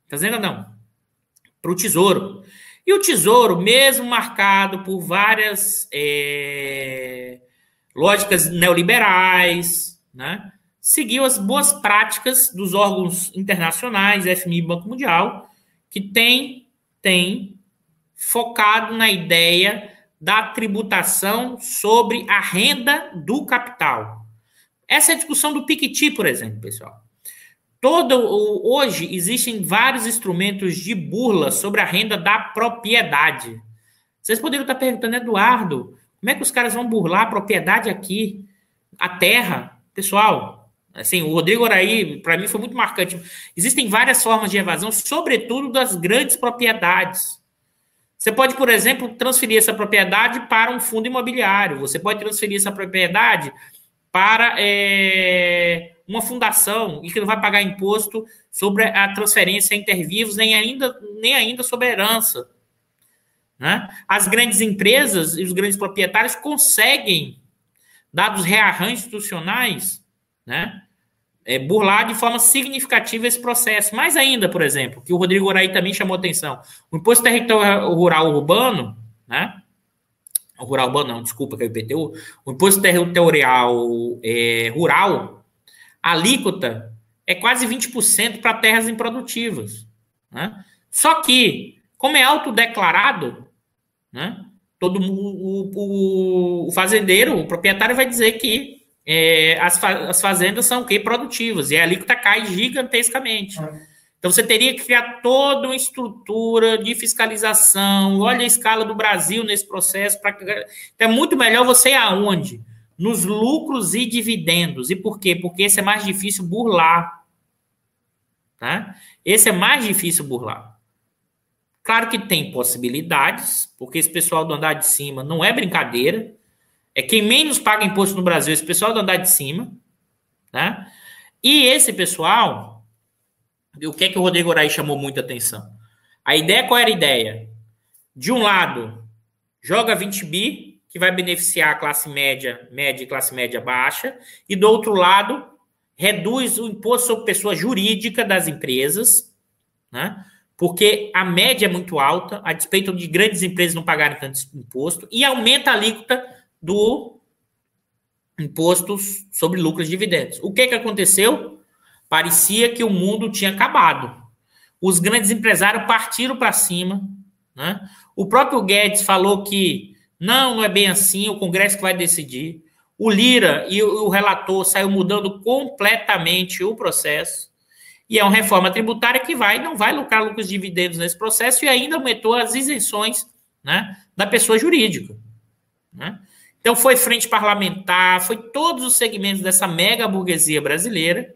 Fazenda não, para o Tesouro. E o Tesouro, mesmo marcado por várias é, lógicas neoliberais, né? Seguiu as boas práticas dos órgãos internacionais, FMI e Banco Mundial, que tem, tem focado na ideia da tributação sobre a renda do capital. Essa é a discussão do Piketty, por exemplo, pessoal. Todo, hoje existem vários instrumentos de burla sobre a renda da propriedade. Vocês poderiam estar perguntando, Eduardo, como é que os caras vão burlar a propriedade aqui, a terra? Pessoal, assim, o Rodrigo Araí, para mim, foi muito marcante. Existem várias formas de evasão, sobretudo das grandes propriedades. Você pode, por exemplo, transferir essa propriedade para um fundo imobiliário. Você pode transferir essa propriedade para é, uma fundação e que não vai pagar imposto sobre a transferência intervivos, nem ainda, nem ainda sobre a herança. Né? As grandes empresas e os grandes proprietários conseguem, dados rearranjos institucionais, né, é, burlar de forma significativa esse processo. Mais ainda, por exemplo, que o Rodrigo Oraí também chamou atenção, o Imposto Territorial Rural Urbano, né, o Rural Urbano não, desculpa, que é o IPTU, o Imposto Territorial é, Rural, a alíquota é quase 20% para terras improdutivas. Né? Só que, como é autodeclarado, né? Todo o, o, o fazendeiro, o proprietário vai dizer que é, as, as fazendas são o quê? Produtivas, e a alíquota cai gigantescamente. É. Então você teria que criar toda uma estrutura de fiscalização. Olha a escala do Brasil nesse processo. Pra... Então é muito melhor você ir aonde? Nos lucros e dividendos. E por quê? Porque esse é mais difícil burlar. Tá? Esse é mais difícil burlar. Claro que tem possibilidades, porque esse pessoal do andar de cima não é brincadeira. É quem menos paga imposto no Brasil, esse pessoal do andar de cima. Né? E esse pessoal, o que é que o Rodrigo Orai chamou muita atenção? A ideia, qual era a ideia? De um lado, joga 20 bi, que vai beneficiar a classe média, média e classe média baixa, e do outro lado, reduz o imposto sobre pessoa jurídica das empresas, né? porque a média é muito alta, a despeito de grandes empresas não pagarem tanto imposto, e aumenta a alíquota do imposto sobre lucros e dividendos. O que, que aconteceu? Parecia que o mundo tinha acabado. Os grandes empresários partiram para cima. Né? O próprio Guedes falou que não, não é bem assim, o Congresso que vai decidir. O Lira e o relator saiu mudando completamente o processo. E é uma reforma tributária que vai, não vai lucrar lucros dividendos nesse processo e ainda aumentou as isenções né, da pessoa jurídica. Né? Então foi frente parlamentar, foi todos os segmentos dessa mega burguesia brasileira,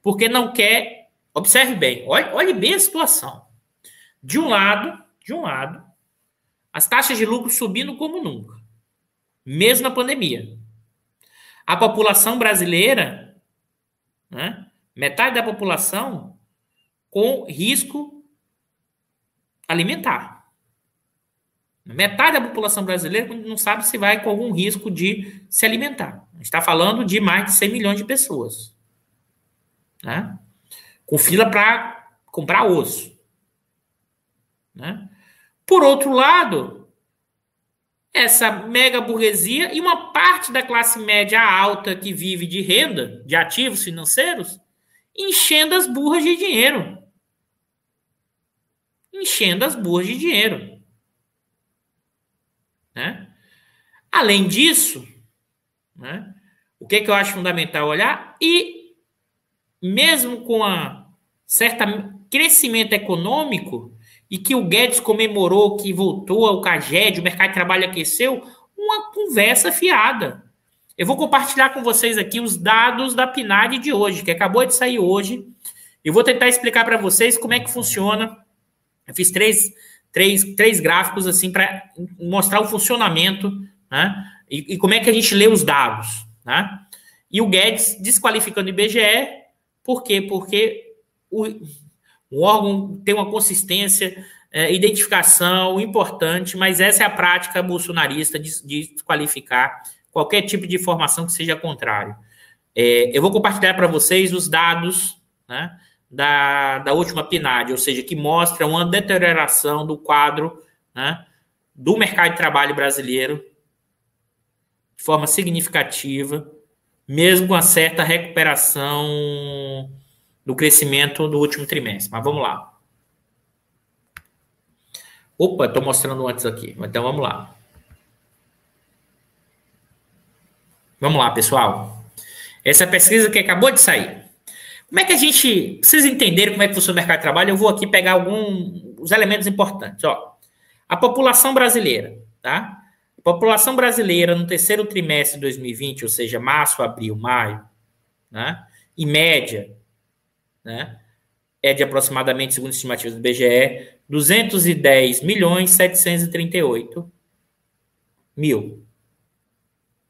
porque não quer. Observe bem, olhe, olhe bem a situação. De um lado, de um lado, as taxas de lucro subindo como nunca, mesmo na pandemia. A população brasileira, né, metade da população com risco alimentar. Metade da população brasileira não sabe se vai com algum risco de se alimentar. A gente está falando de mais de 100 milhões de pessoas. Né? Com fila para comprar osso. Né? Por outro lado, essa mega burguesia e uma parte da classe média alta que vive de renda, de ativos financeiros, enchendo as burras de dinheiro. Enchendo as burras de dinheiro. Né? Além disso, né, o que, que eu acho fundamental olhar? E mesmo com a certa crescimento econômico, e que o Guedes comemorou que voltou ao CAGED, o mercado de trabalho aqueceu, uma conversa fiada. Eu vou compartilhar com vocês aqui os dados da PNAD de hoje, que acabou de sair hoje. Eu vou tentar explicar para vocês como é que funciona. Eu fiz três, três, três gráficos assim para mostrar o funcionamento né? E, e, como é que a gente lê os dados. Né? E o Guedes desqualificando o IBGE, por quê? Porque o, o órgão tem uma consistência, é, identificação importante, mas essa é a prática bolsonarista de, de desqualificar qualquer tipo de informação que seja contrário. É, eu vou compartilhar para vocês os dados né, da, da última PNAD, ou seja, que mostra uma deterioração do quadro né, do mercado de trabalho brasileiro de forma significativa, mesmo com uma certa recuperação do crescimento do último trimestre. Mas vamos lá. Opa, estou mostrando antes aqui. Então vamos lá. Vamos lá, pessoal. Essa a pesquisa que acabou de sair. Como é que a gente precisa entender como é que funciona o mercado de trabalho? Eu vou aqui pegar alguns elementos importantes. Ó, a população brasileira, tá? A população brasileira no terceiro trimestre de 2020, ou seja, março, abril, maio, né? Em média, né? É de aproximadamente, segundo estimativas do BGE, 210 milhões 738 mil,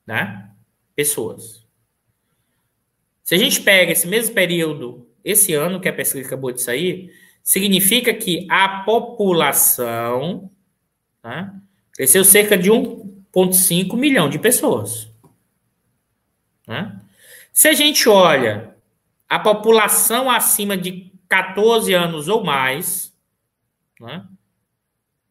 né? pessoas. Se a gente pega esse mesmo período, esse ano que a pesquisa acabou de sair, significa que a população né, cresceu cerca de 1,5 milhão de pessoas. Né? Se a gente olha a população acima de 14 anos ou mais, né,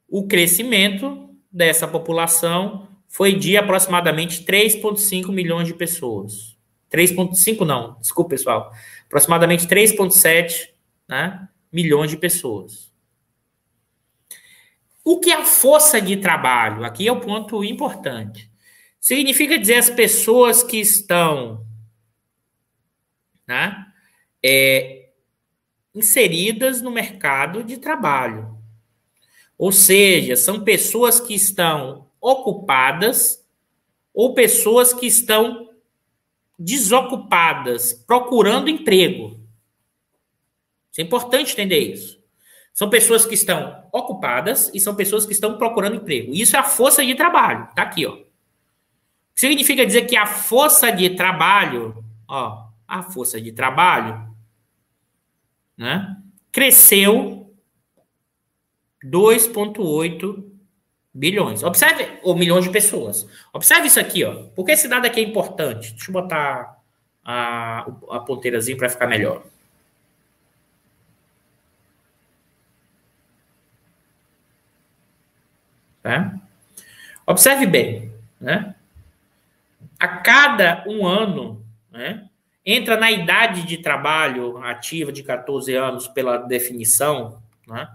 o crescimento dessa população foi de aproximadamente 3,5 milhões de pessoas. 3,5 não, desculpa pessoal, aproximadamente 3,7 né, milhões de pessoas. O que é a força de trabalho? Aqui é o ponto importante. Significa dizer as pessoas que estão né, é, inseridas no mercado de trabalho. Ou seja, são pessoas que estão ocupadas ou pessoas que estão desocupadas, procurando emprego. Isso é importante entender isso. São pessoas que estão ocupadas e são pessoas que estão procurando emprego. Isso é a força de trabalho. Tá aqui, ó. Significa dizer que a força de trabalho, ó, a força de trabalho, né, cresceu 2,8 Bilhões. Observe, ou milhões de pessoas. Observe isso aqui, ó. Porque esse dado aqui é importante. Deixa eu botar a, a ponteirazinha para ficar melhor. Tá? Observe bem, né? A cada um ano, né, entra na idade de trabalho ativa de 14 anos pela definição, né,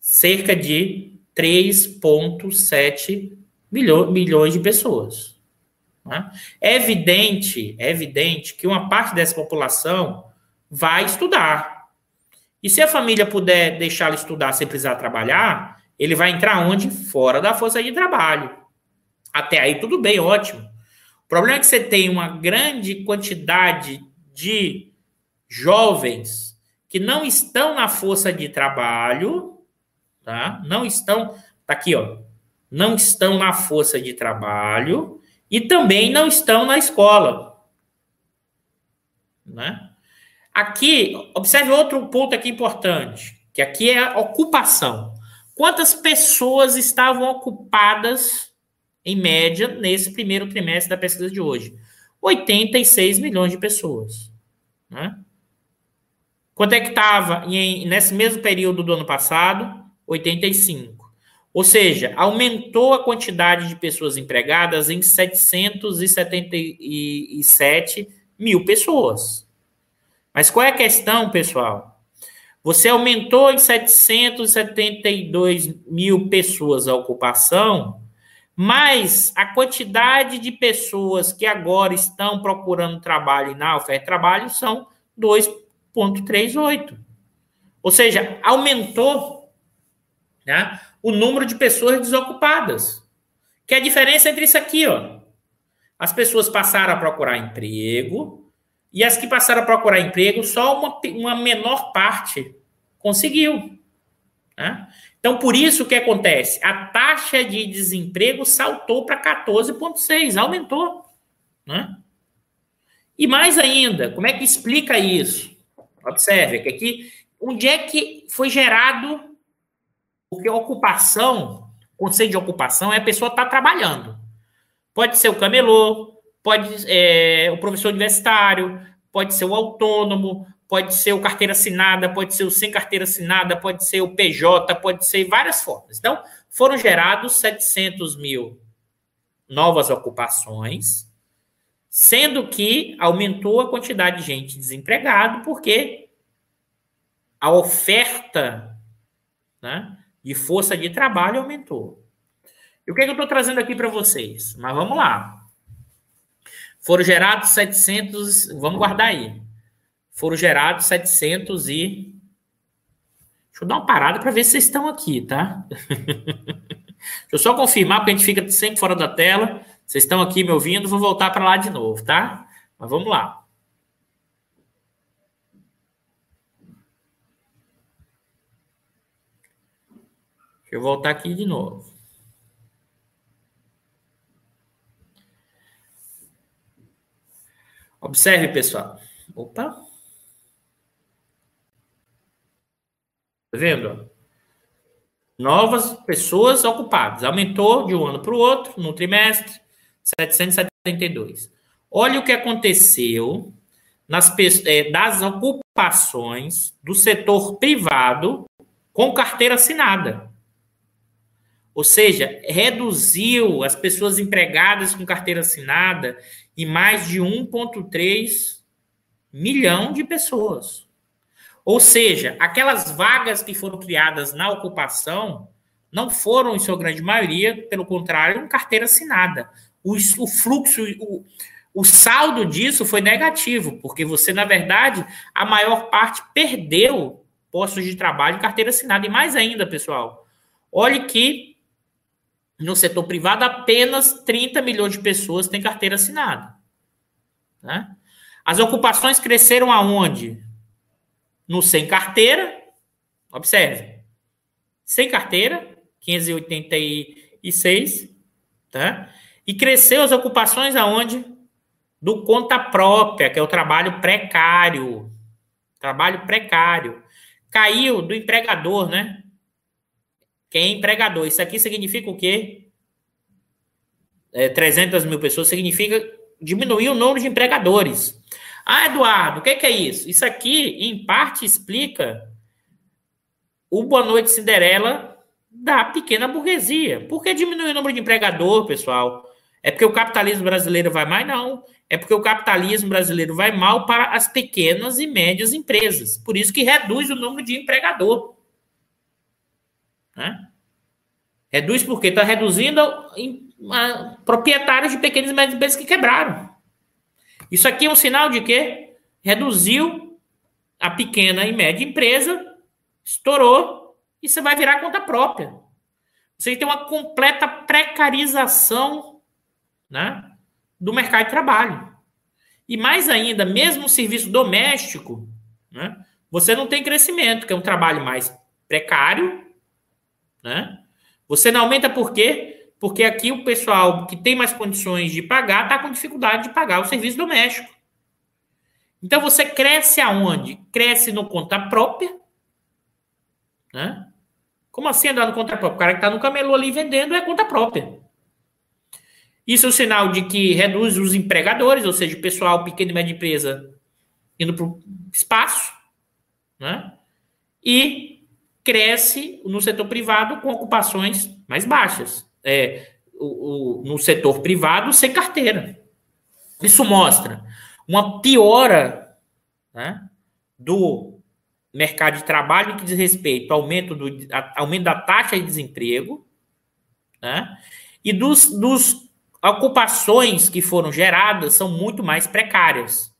cerca de 3,7 milho, milhões de pessoas. Né? É evidente, é evidente que uma parte dessa população vai estudar. E se a família puder deixá-lo estudar sem precisar trabalhar, ele vai entrar onde? Fora da força de trabalho. Até aí tudo bem, ótimo. O problema é que você tem uma grande quantidade de jovens que não estão na força de trabalho, tá? Não estão, tá aqui, ó. Não estão na força de trabalho e também não estão na escola. Né? Aqui, observe outro ponto aqui importante, que aqui é a ocupação. Quantas pessoas estavam ocupadas, em média, nesse primeiro trimestre da pesquisa de hoje? 86 milhões de pessoas. Né? Quanto é que estava nesse mesmo período do ano passado? 85. Ou seja, aumentou a quantidade de pessoas empregadas em 777 mil pessoas. Mas qual é a questão, pessoal? Você aumentou em 772 mil pessoas a ocupação, mas a quantidade de pessoas que agora estão procurando trabalho na oferta de trabalho são 2,38. Ou seja, aumentou né, o número de pessoas desocupadas. Que é a diferença entre isso aqui, ó. As pessoas passaram a procurar emprego e as que passaram a procurar emprego, só uma, uma menor parte conseguiu. Né? Então, por isso que acontece? A taxa de desemprego saltou para 14,6, aumentou. Né? E mais ainda, como é que explica isso? Observe que aqui, onde é que foi gerado porque ocupação, conceito de ocupação é a pessoa estar tá trabalhando. Pode ser o camelô, pode é, o professor universitário, pode ser o autônomo, pode ser o carteira assinada, pode ser o sem carteira assinada, pode ser o PJ, pode ser várias formas. Então, foram gerados 700 mil novas ocupações, sendo que aumentou a quantidade de gente desempregado, porque a oferta né, de força de trabalho aumentou. E o que, é que eu estou trazendo aqui para vocês? Mas vamos lá. Foram gerados 700, vamos guardar aí. Foram gerados 700 e. Deixa eu dar uma parada para ver se vocês estão aqui, tá? <laughs> Deixa eu só confirmar, porque a gente fica sempre fora da tela. Vocês estão aqui me ouvindo, vou voltar para lá de novo, tá? Mas vamos lá. Eu voltar aqui de novo. Observe, pessoal. Opa. Tá vendo? Novas pessoas ocupadas. Aumentou de um ano para o outro, no trimestre, 772. Olha o que aconteceu nas, é, das ocupações do setor privado com carteira assinada. Ou seja, reduziu as pessoas empregadas com carteira assinada em mais de 1,3 milhão de pessoas. Ou seja, aquelas vagas que foram criadas na ocupação não foram, em sua grande maioria, pelo contrário, carteira assinada. O, o fluxo, o, o saldo disso foi negativo, porque você, na verdade, a maior parte perdeu postos de trabalho em carteira assinada. E mais ainda, pessoal, olhe que no setor privado, apenas 30 milhões de pessoas têm carteira assinada. Né? As ocupações cresceram aonde? No sem carteira, observe, sem carteira, 586, tá? E cresceu as ocupações aonde? Do conta própria, que é o trabalho precário. Trabalho precário. Caiu do empregador, né? Quem é empregador. Isso aqui significa o quê? É, 300 mil pessoas significa diminuir o número de empregadores. Ah, Eduardo, o que é, que é isso? Isso aqui, em parte, explica o Boa Noite Cinderela da pequena burguesia. Por que diminuir o número de empregador, pessoal? É porque o capitalismo brasileiro vai mais? Não. É porque o capitalismo brasileiro vai mal para as pequenas e médias empresas. Por isso que reduz o número de empregador. Né? Reduz porque está reduzindo em, a, proprietários de pequenas e médias empresas que quebraram. Isso aqui é um sinal de que reduziu a pequena e média empresa, estourou e você vai virar conta própria. Você tem uma completa precarização né, do mercado de trabalho. E mais ainda, mesmo o serviço doméstico, né, você não tem crescimento, que é um trabalho mais precário. Né? Você não aumenta por quê? Porque aqui o pessoal que tem mais condições de pagar está com dificuldade de pagar o serviço doméstico. Então você cresce aonde? Cresce no conta própria. Né? Como assim andar no conta própria? O cara que está no camelô ali vendendo é conta própria. Isso é um sinal de que reduz os empregadores, ou seja, o pessoal pequeno e média empresa indo para o espaço, né? E cresce no setor privado com ocupações mais baixas. É, o, o, no setor privado sem carteira. Isso mostra uma piora né, do mercado de trabalho que diz respeito ao aumento, do, aumento da taxa de desemprego né, e dos, dos ocupações que foram geradas são muito mais precárias.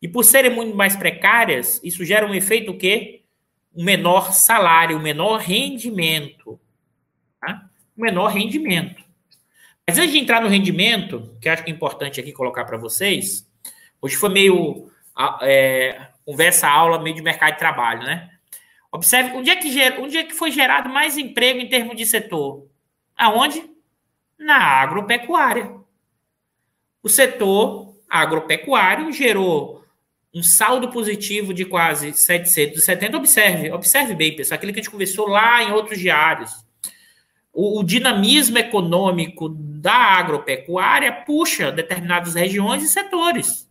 E por serem muito mais precárias, isso gera um efeito o quê? Um menor salário, um menor rendimento. Tá? Um menor rendimento. Mas antes de entrar no rendimento, que acho que é importante aqui colocar para vocês, hoje foi meio é, conversa aula meio de mercado de trabalho, né? Observe onde é que, onde é que foi gerado mais emprego em termos de setor? Aonde? na agropecuária. O setor agropecuário gerou um saldo positivo de quase 770. Observe, observe bem, pessoal, aquilo que a gente conversou lá em outros diários. O, o dinamismo econômico da agropecuária puxa determinadas regiões e setores.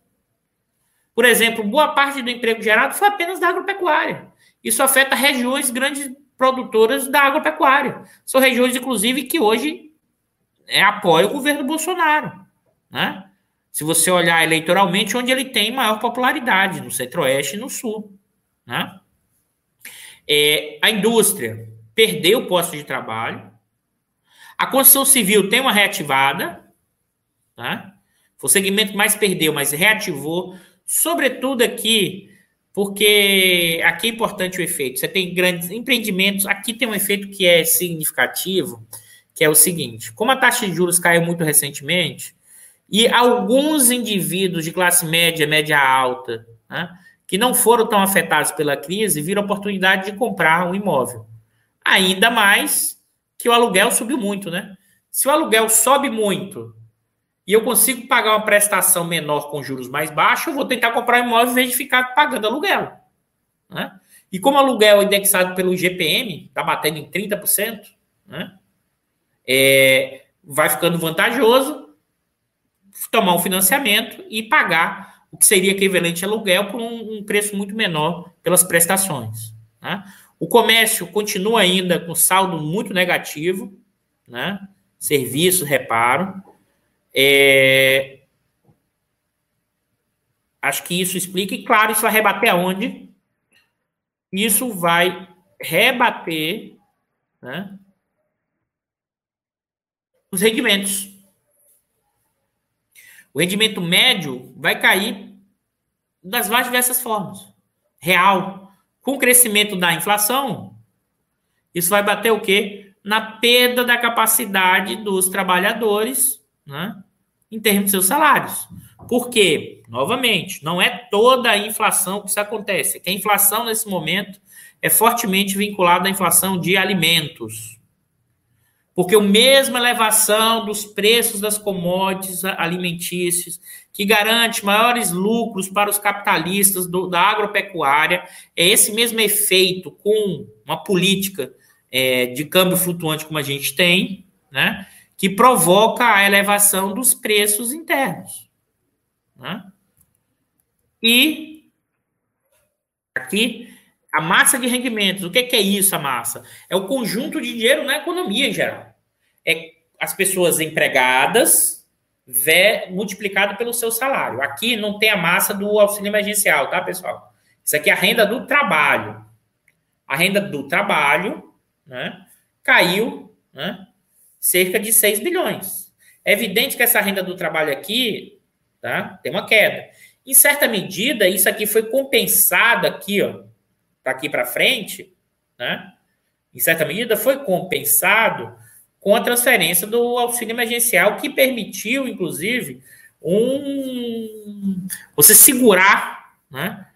Por exemplo, boa parte do emprego gerado foi apenas da agropecuária. Isso afeta regiões grandes produtoras da agropecuária. São regiões, inclusive, que hoje é, apoia o governo Bolsonaro. Né? Se você olhar eleitoralmente, onde ele tem maior popularidade, no centro-oeste e no sul. Né? É, a indústria perdeu posto de trabalho. A construção civil tem uma reativada. Né? Foi o segmento que mais perdeu, mas reativou. Sobretudo aqui, porque aqui é importante o efeito. Você tem grandes empreendimentos. Aqui tem um efeito que é significativo que é o seguinte: como a taxa de juros caiu muito recentemente, e alguns indivíduos de classe média, média alta, né, que não foram tão afetados pela crise, viram a oportunidade de comprar um imóvel. Ainda mais que o aluguel subiu muito, né? Se o aluguel sobe muito e eu consigo pagar uma prestação menor com juros mais baixos, eu vou tentar comprar um imóvel em vez de ficar pagando aluguel. Né? E como o aluguel é indexado pelo IGPM, está batendo em 30%, né? é, vai ficando vantajoso tomar um financiamento e pagar o que seria equivalente a aluguel por um, um preço muito menor pelas prestações. Né? O comércio continua ainda com saldo muito negativo, né? serviço, reparo. É... Acho que isso explica, e claro, isso vai rebater aonde? Isso vai rebater né, os rendimentos. O rendimento médio vai cair das mais diversas formas. Real. Com o crescimento da inflação, isso vai bater o quê? Na perda da capacidade dos trabalhadores né, em termos de seus salários. Por quê? Novamente, não é toda a inflação que isso acontece. Que a inflação, nesse momento, é fortemente vinculada à inflação de alimentos. Porque a mesma elevação dos preços das commodities alimentícias, que garante maiores lucros para os capitalistas do, da agropecuária, é esse mesmo efeito com uma política é, de câmbio flutuante como a gente tem, né, que provoca a elevação dos preços internos. Né? E aqui a massa de rendimentos, o que é isso a massa? É o conjunto de dinheiro na economia em geral é as pessoas empregadas multiplicado pelo seu salário. Aqui não tem a massa do auxílio emergencial, tá, pessoal? Isso aqui é a renda do trabalho. A renda do trabalho né, caiu né, cerca de 6 bilhões. É evidente que essa renda do trabalho aqui tá, tem uma queda. Em certa medida, isso aqui foi compensado aqui, ó, aqui para frente, né? Em certa medida, foi compensado com a transferência do auxílio emergencial, que permitiu, inclusive, um você segurar, né?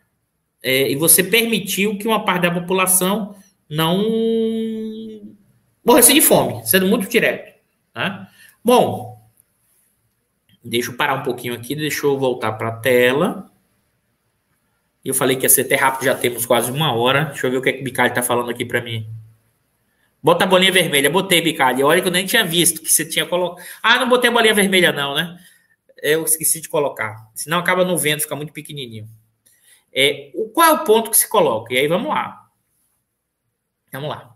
É, e você permitiu que uma parte da população não morresse de fome, sendo muito direto. Né? Bom, deixa eu parar um pouquinho aqui, deixa eu voltar para a tela. Eu falei que ia ser até rápido, já temos quase uma hora. Deixa eu ver o que, é que o Bicalho está falando aqui para mim. Bota a bolinha vermelha. Botei, Bicalho. Olha que eu nem tinha visto que você tinha colocado. Ah, não botei a bolinha vermelha, não, né? Eu esqueci de colocar. Senão acaba no vento, fica muito pequenininho. É, qual é o ponto que se coloca? E aí vamos lá. Vamos lá.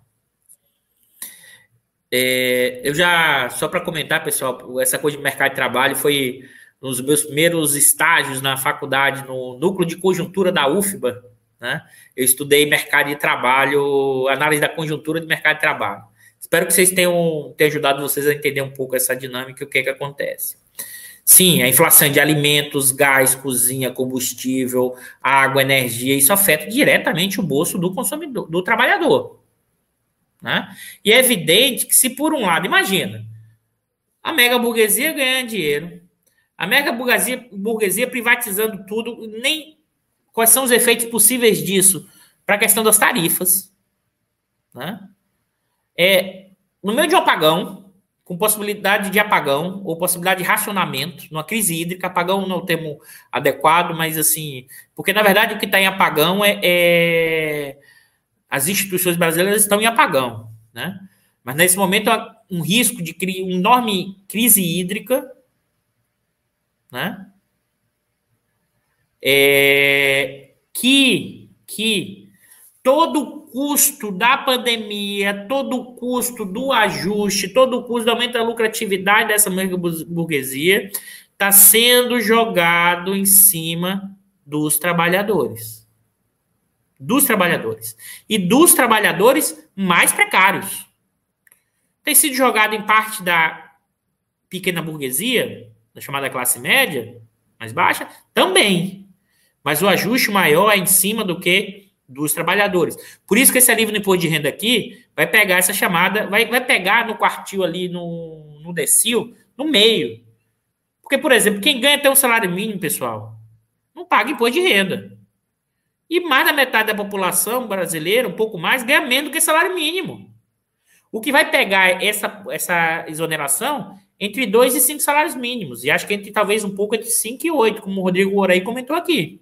É, eu já, só para comentar, pessoal, essa coisa de mercado de trabalho foi nos meus primeiros estágios na faculdade, no núcleo de conjuntura da UFBA. Né? Eu estudei mercado de trabalho, análise da conjuntura de mercado de trabalho. Espero que vocês tenham, tenham ajudado vocês a entender um pouco essa dinâmica e o que, é que acontece. Sim, a inflação de alimentos, gás, cozinha, combustível, água, energia, isso afeta diretamente o bolso do consumidor, do trabalhador. Né? E é evidente que se por um lado, imagina, a mega burguesia ganha dinheiro, a mega burguesia, burguesia privatizando tudo, nem quais são os efeitos possíveis disso para a questão das tarifas. Né? É, no meio de um apagão, com possibilidade de apagão ou possibilidade de racionamento, numa crise hídrica, apagão não é o termo adequado, mas assim, porque na verdade o que está em apagão é, é, as instituições brasileiras estão em apagão, né? Mas nesse momento há um risco de uma enorme crise hídrica, né? É, que que todo custo da pandemia, todo o custo do ajuste, todo o custo do aumento da lucratividade dessa burguesia está sendo jogado em cima dos trabalhadores. Dos trabalhadores. E dos trabalhadores mais precários. Tem sido jogado em parte da pequena burguesia, da chamada classe média, mais baixa, também. Mas o ajuste maior é em cima do que dos trabalhadores. Por isso que esse alívio no imposto de renda aqui vai pegar essa chamada, vai, vai pegar no quartil ali no, no decil, no meio. Porque, por exemplo, quem ganha até um salário mínimo, pessoal, não paga imposto de renda. E mais da metade da população brasileira, um pouco mais, ganha menos do que salário mínimo. O que vai pegar essa, essa exoneração entre dois e cinco salários mínimos. E acho que entre talvez um pouco entre 5 e 8, como o Rodrigo Orei comentou aqui.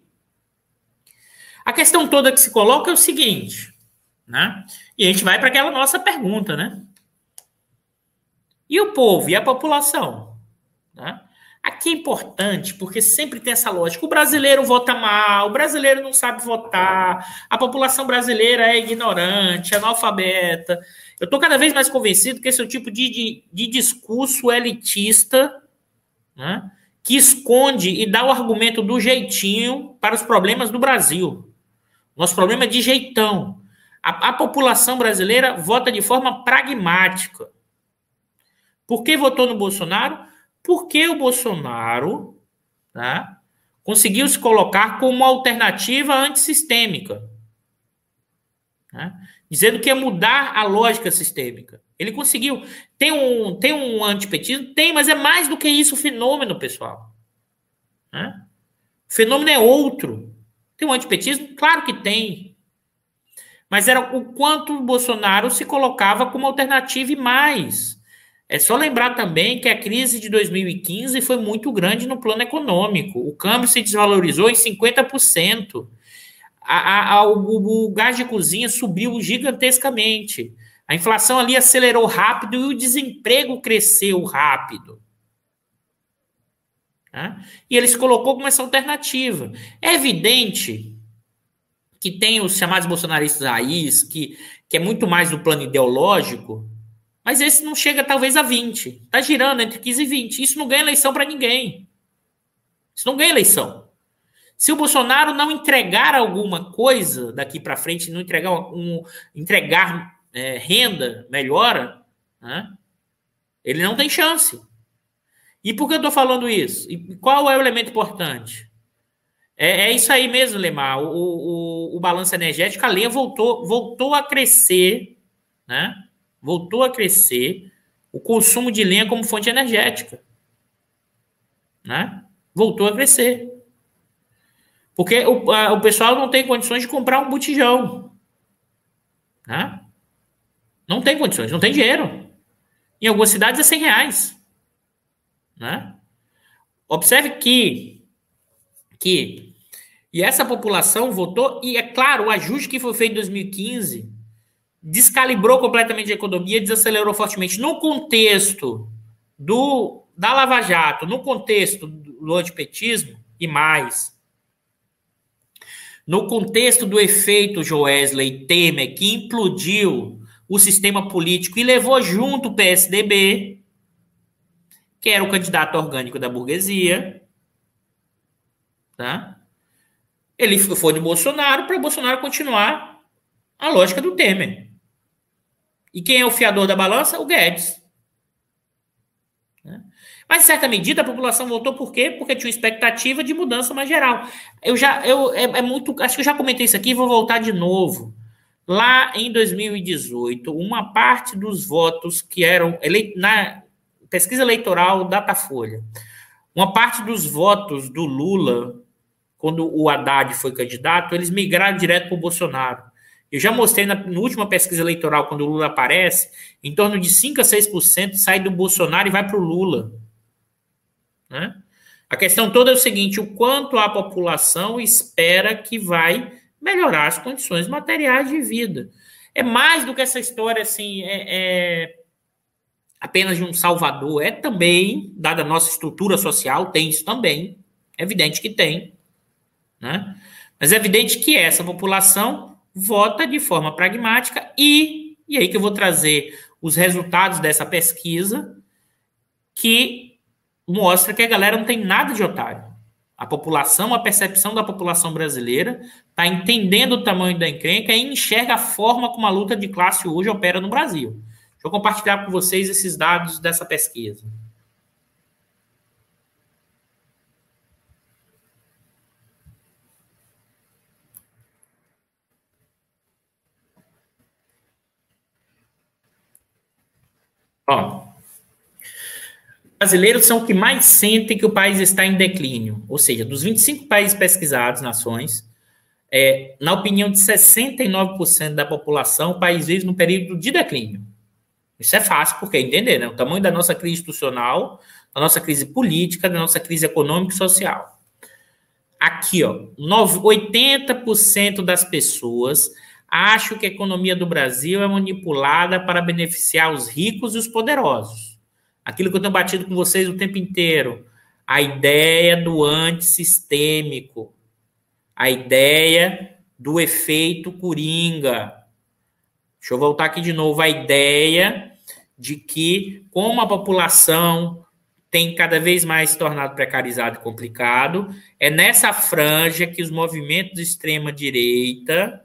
A questão toda que se coloca é o seguinte, né? E a gente vai para aquela nossa pergunta, né? E o povo e a população? Né? Aqui é importante, porque sempre tem essa lógica. O brasileiro vota mal, o brasileiro não sabe votar, a população brasileira é ignorante, analfabeta. Eu estou cada vez mais convencido que esse é o tipo de, de, de discurso elitista né, que esconde e dá o argumento do jeitinho para os problemas do Brasil. Nosso problema é de jeitão. A, a população brasileira vota de forma pragmática. Por que votou no Bolsonaro? Porque o Bolsonaro tá, conseguiu se colocar como uma alternativa antissistêmica. Né? Dizendo que ia mudar a lógica sistêmica. Ele conseguiu. Tem um, tem um antipetismo? Tem, mas é mais do que isso o fenômeno, pessoal. Né? O fenômeno é outro. Tem um antipetismo? Claro que tem. Mas era o quanto o Bolsonaro se colocava como alternativa e mais. É só lembrar também que a crise de 2015 foi muito grande no plano econômico. O câmbio se desvalorizou em 50%. A, a, a, o, o gás de cozinha subiu gigantescamente. A inflação ali acelerou rápido e o desemprego cresceu rápido. Né? E ele se colocou como essa alternativa. É evidente que tem os chamados bolsonaristas raiz, que, que é muito mais do plano ideológico, mas esse não chega talvez a 20. Está girando entre 15 e 20. Isso não ganha eleição para ninguém. Isso não ganha eleição. Se o Bolsonaro não entregar alguma coisa daqui para frente, não entregar, um, entregar é, renda, melhora, né? Ele não tem chance. E por que eu estou falando isso? E qual é o elemento importante? É, é isso aí mesmo, Lemar. O, o, o, balanço energético, a lenha voltou, voltou a crescer, né? Voltou a crescer o consumo de lenha como fonte energética. Né? Voltou a crescer. Porque o, a, o pessoal não tem condições de comprar um botijão. Né? Não tem condições, não tem dinheiro. Em algumas cidades é 100 reais. Né? Observe que, que e essa população votou, e é claro, o ajuste que foi feito em 2015 descalibrou completamente a economia, desacelerou fortemente. No contexto do da Lava Jato, no contexto do antipetismo e mais, no contexto do efeito Joesley Temer, que implodiu o sistema político e levou junto o PSDB, que era o candidato orgânico da burguesia, tá? Ele foi de Bolsonaro para Bolsonaro continuar a lógica do Temer. E quem é o fiador da balança? O Guedes. Né? Mas, em certa medida, a população votou por quê? Porque tinha expectativa de mudança mais geral. Eu já, eu, é, é muito, acho que eu já comentei isso aqui vou voltar de novo. Lá em 2018, uma parte dos votos que eram ele, na pesquisa eleitoral Datafolha, uma parte dos votos do Lula, quando o Haddad foi candidato, eles migraram direto para o Bolsonaro. Eu já mostrei na, na, última pesquisa eleitoral, quando o Lula aparece, em torno de 5 a 6% sai do Bolsonaro e vai para o Lula. Né? A questão toda é o seguinte: o quanto a população espera que vai melhorar as condições materiais de vida. É mais do que essa história assim, é, é apenas de um salvador. É também, dada a nossa estrutura social, tem isso também. É evidente que tem. Né? Mas é evidente que essa população vota de forma pragmática e, e aí que eu vou trazer os resultados dessa pesquisa que mostra que a galera não tem nada de otário. A população, a percepção da população brasileira está entendendo o tamanho da encrenca e enxerga a forma como a luta de classe hoje opera no Brasil. Eu compartilhar com vocês esses dados dessa pesquisa. Ó, brasileiros são os que mais sentem que o país está em declínio. Ou seja, dos 25 países pesquisados, nações, é, na opinião de 69% da população, o país vive num período de declínio. Isso é fácil, porque entender, né? O tamanho da nossa crise institucional, da nossa crise política, da nossa crise econômica e social. Aqui, ó, 80% das pessoas acho que a economia do Brasil é manipulada para beneficiar os ricos e os poderosos. Aquilo que eu tenho batido com vocês o tempo inteiro. A ideia do antissistêmico. A ideia do efeito coringa. Deixa eu voltar aqui de novo. A ideia de que, como a população tem cada vez mais se tornado precarizado e complicado, é nessa franja que os movimentos de extrema-direita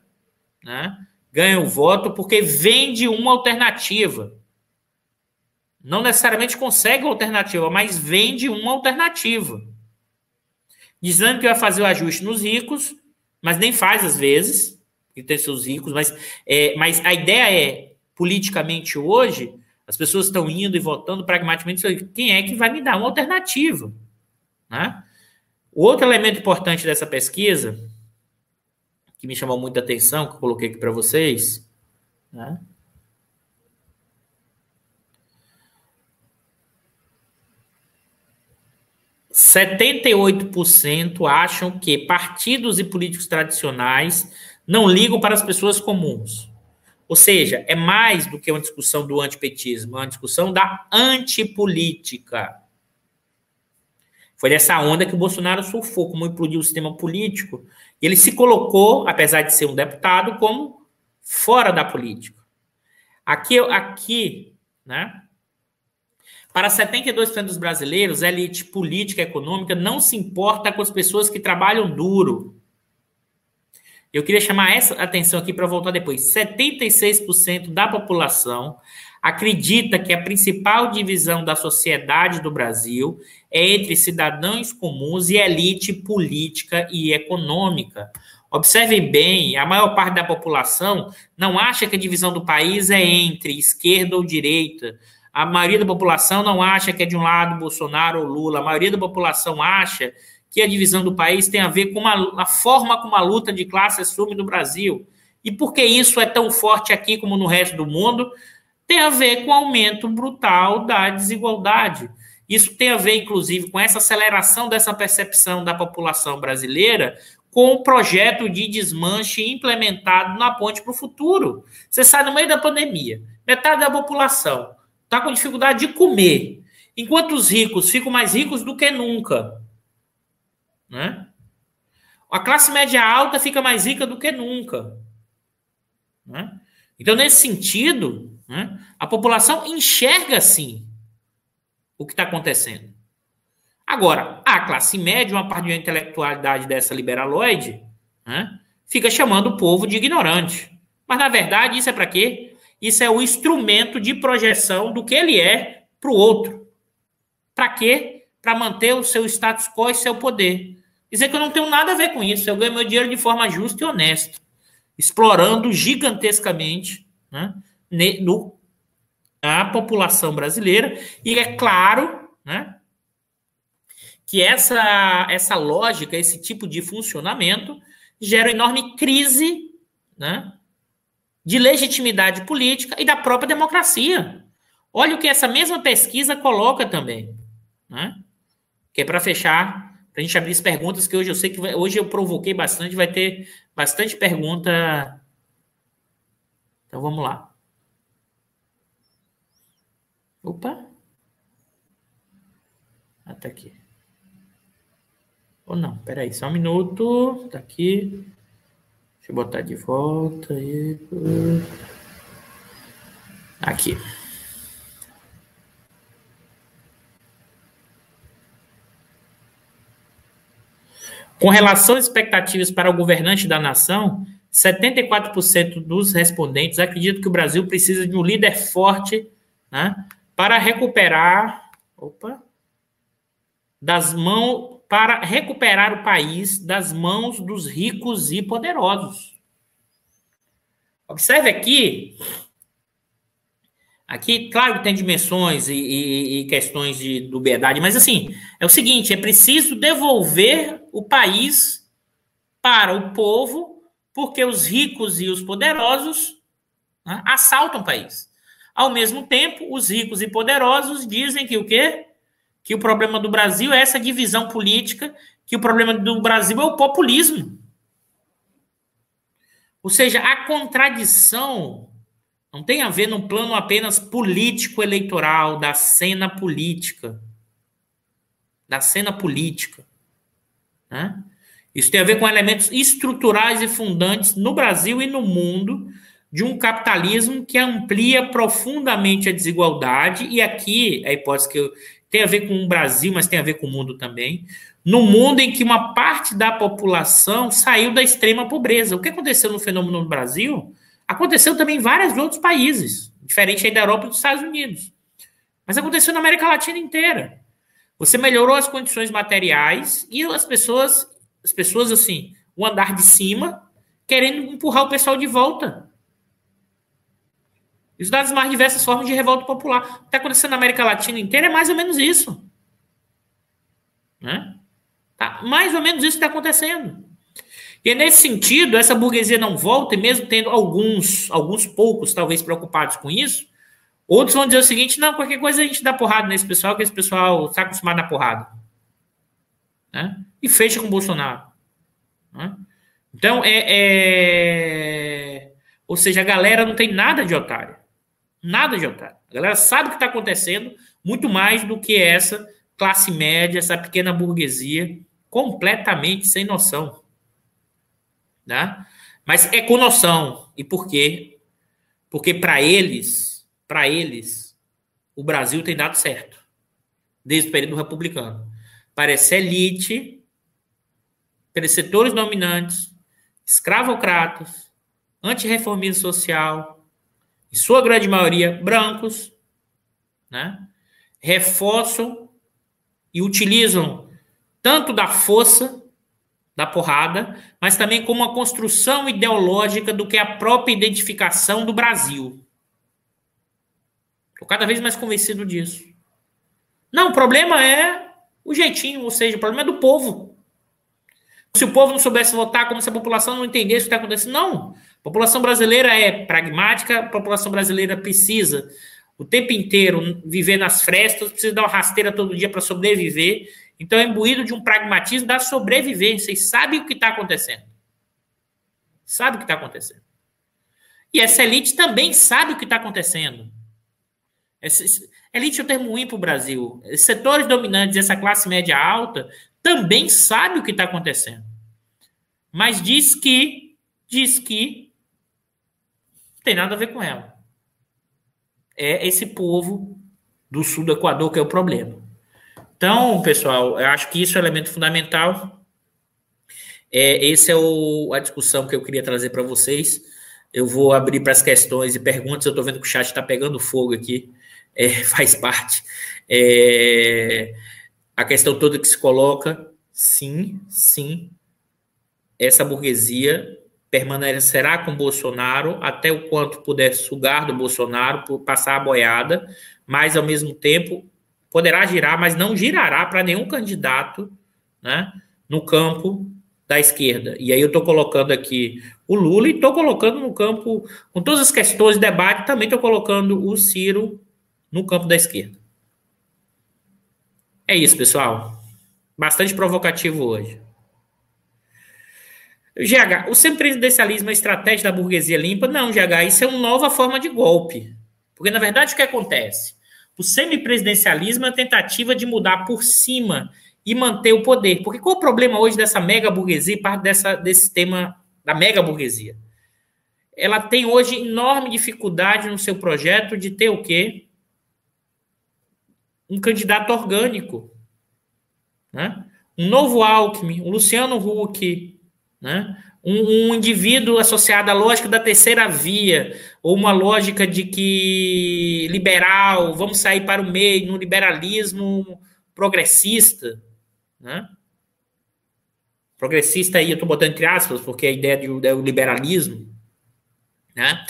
né, ganha o voto porque vende uma alternativa. Não necessariamente consegue uma alternativa, mas vende uma alternativa. Dizendo que vai fazer o ajuste nos ricos, mas nem faz às vezes, que tem seus ricos, mas, é, mas a ideia é, politicamente hoje, as pessoas estão indo e votando pragmaticamente, quem é que vai me dar uma alternativa? Né? Outro elemento importante dessa pesquisa que me chamou muita atenção, que eu coloquei aqui para vocês, né? Cento acham que partidos e políticos tradicionais não ligam para as pessoas comuns. Ou seja, é mais do que uma discussão do antipetismo, é uma discussão da antipolítica. Foi dessa onda que o Bolsonaro surfou, como implodiu o sistema político. E ele se colocou, apesar de ser um deputado, como fora da política. Aqui, aqui né? Para 72% dos brasileiros, a elite política e econômica não se importa com as pessoas que trabalham duro. Eu queria chamar essa atenção aqui para voltar depois. 76% da população acredita que a principal divisão da sociedade do Brasil é entre cidadãos comuns e elite política e econômica. Observem bem, a maior parte da população não acha que a divisão do país é entre esquerda ou direita. A maioria da população não acha que é de um lado Bolsonaro ou Lula. A maioria da população acha que a divisão do país tem a ver com uma, a forma como a luta de classe assume no Brasil. E por que isso é tão forte aqui como no resto do mundo? Tem a ver com o aumento brutal da desigualdade. Isso tem a ver, inclusive, com essa aceleração dessa percepção da população brasileira com o projeto de desmanche implementado na Ponte para o Futuro. Você sai no meio da pandemia, metade da população está com dificuldade de comer, enquanto os ricos ficam mais ricos do que nunca. Né? A classe média alta fica mais rica do que nunca. Né? Então, nesse sentido, né, a população enxerga assim o que está acontecendo. Agora, a classe média, uma parte da intelectualidade dessa liberaloide, né, fica chamando o povo de ignorante. Mas, na verdade, isso é para quê? Isso é o instrumento de projeção do que ele é para o outro. Para quê? Para manter o seu status quo e seu poder. Dizer que eu não tenho nada a ver com isso. Eu ganho meu dinheiro de forma justa e honesta, explorando gigantescamente né, no, a população brasileira. E é claro né, que essa, essa lógica, esse tipo de funcionamento, gera enorme crise né, de legitimidade política e da própria democracia. Olha o que essa mesma pesquisa coloca também. Né? Que é para fechar a gente abrir as perguntas, que hoje eu sei que vai, hoje eu provoquei bastante, vai ter bastante pergunta. Então vamos lá. Opa! Ah, tá aqui. Ou não, peraí, só um minuto. Tá aqui. Deixa eu botar de volta aí. Aqui. Com relação às expectativas para o governante da nação, 74% dos respondentes acreditam que o Brasil precisa de um líder forte né, para recuperar. Opa! Das mãos. Para recuperar o país das mãos dos ricos e poderosos. Observe aqui Aqui, claro que tem dimensões e, e, e questões de dubiedade, mas assim, é o seguinte: é preciso devolver o país para o povo, porque os ricos e os poderosos né, assaltam o país. Ao mesmo tempo, os ricos e poderosos dizem que o quê? Que o problema do Brasil é essa divisão política, que o problema do Brasil é o populismo. Ou seja, a contradição não tem a ver num plano apenas político-eleitoral, da cena política. Da cena política. Né? Isso tem a ver com elementos estruturais e fundantes no Brasil e no mundo de um capitalismo que amplia profundamente a desigualdade, e aqui a hipótese que eu, tem a ver com o Brasil, mas tem a ver com o mundo também, no mundo em que uma parte da população saiu da extrema pobreza. O que aconteceu no fenômeno no Brasil Aconteceu também em vários outros países, diferente aí da Europa e dos Estados Unidos. Mas aconteceu na América Latina inteira. Você melhorou as condições materiais e as pessoas, as pessoas assim, o andar de cima, querendo empurrar o pessoal de volta. Isso dá as mais diversas formas de revolta popular. O que está acontecendo na América Latina inteira é mais ou menos isso. Né? Tá? Mais ou menos isso está acontecendo. E nesse sentido, essa burguesia não volta, e mesmo tendo alguns, alguns poucos, talvez, preocupados com isso, outros vão dizer o seguinte: não, qualquer coisa a gente dá porrada nesse pessoal, que esse pessoal está acostumado a porrada. Né? E fecha com o Bolsonaro. Né? Então, é, é, Ou seja, a galera não tem nada de otário. Nada de otário. A galera sabe o que está acontecendo, muito mais do que essa classe média, essa pequena burguesia, completamente sem noção né? Mas é com noção. E por quê? Porque para eles, para eles, o Brasil tem dado certo. Desde o período republicano. Para essa elite, pelos setores dominantes, escravocratas, antirreformismo social, em sua grande maioria brancos, né? reforçam e utilizam tanto da força, da porrada, mas também como uma construção ideológica do que é a própria identificação do Brasil. Estou cada vez mais convencido disso. Não, o problema é o jeitinho, ou seja, o problema é do povo. Se o povo não soubesse votar, como se a população não entendesse o que está acontecendo. Não. A população brasileira é pragmática, a população brasileira precisa o tempo inteiro viver nas frestas, precisa dar uma rasteira todo dia para sobreviver. Então é imbuído de um pragmatismo da sobrevivência e sabe o que está acontecendo. Sabe o que está acontecendo. E essa elite também sabe o que está acontecendo. Essa, elite é um termo ruim para o Brasil. Setores dominantes, essa classe média alta, também sabe o que está acontecendo. Mas diz que, diz que não tem nada a ver com ela é esse povo do sul do Equador que é o problema. Então, pessoal, eu acho que isso é um elemento fundamental. É, esse é o, a discussão que eu queria trazer para vocês. Eu vou abrir para as questões e perguntas. Eu estou vendo que o chat está pegando fogo aqui. É, <laughs> faz parte. É, a questão toda que se coloca, sim, sim, essa burguesia permanecerá com Bolsonaro até o quanto puder sugar do Bolsonaro, passar a boiada, mas ao mesmo tempo poderá girar, mas não girará para nenhum candidato né, no campo da esquerda. E aí eu estou colocando aqui o Lula e estou colocando no campo, com todas as questões de debate, também estou colocando o Ciro no campo da esquerda. É isso, pessoal. Bastante provocativo hoje. GH, o semipresidencialismo é estratégia da burguesia limpa? Não, GH, isso é uma nova forma de golpe. Porque, na verdade, o que acontece? O semipresidencialismo é a tentativa de mudar por cima e manter o poder. Porque qual o problema hoje dessa mega burguesia, parte dessa, desse tema da mega burguesia? Ela tem hoje enorme dificuldade no seu projeto de ter o quê? Um candidato orgânico. Né? Um novo Alckmin, um Luciano Huck, né? Um, um, indivíduo associado à lógica da terceira via, ou uma lógica de que liberal, vamos sair para o meio, no liberalismo progressista. Né? Progressista aí, eu estou botando entre aspas, porque a ideia do, do liberalismo. Né?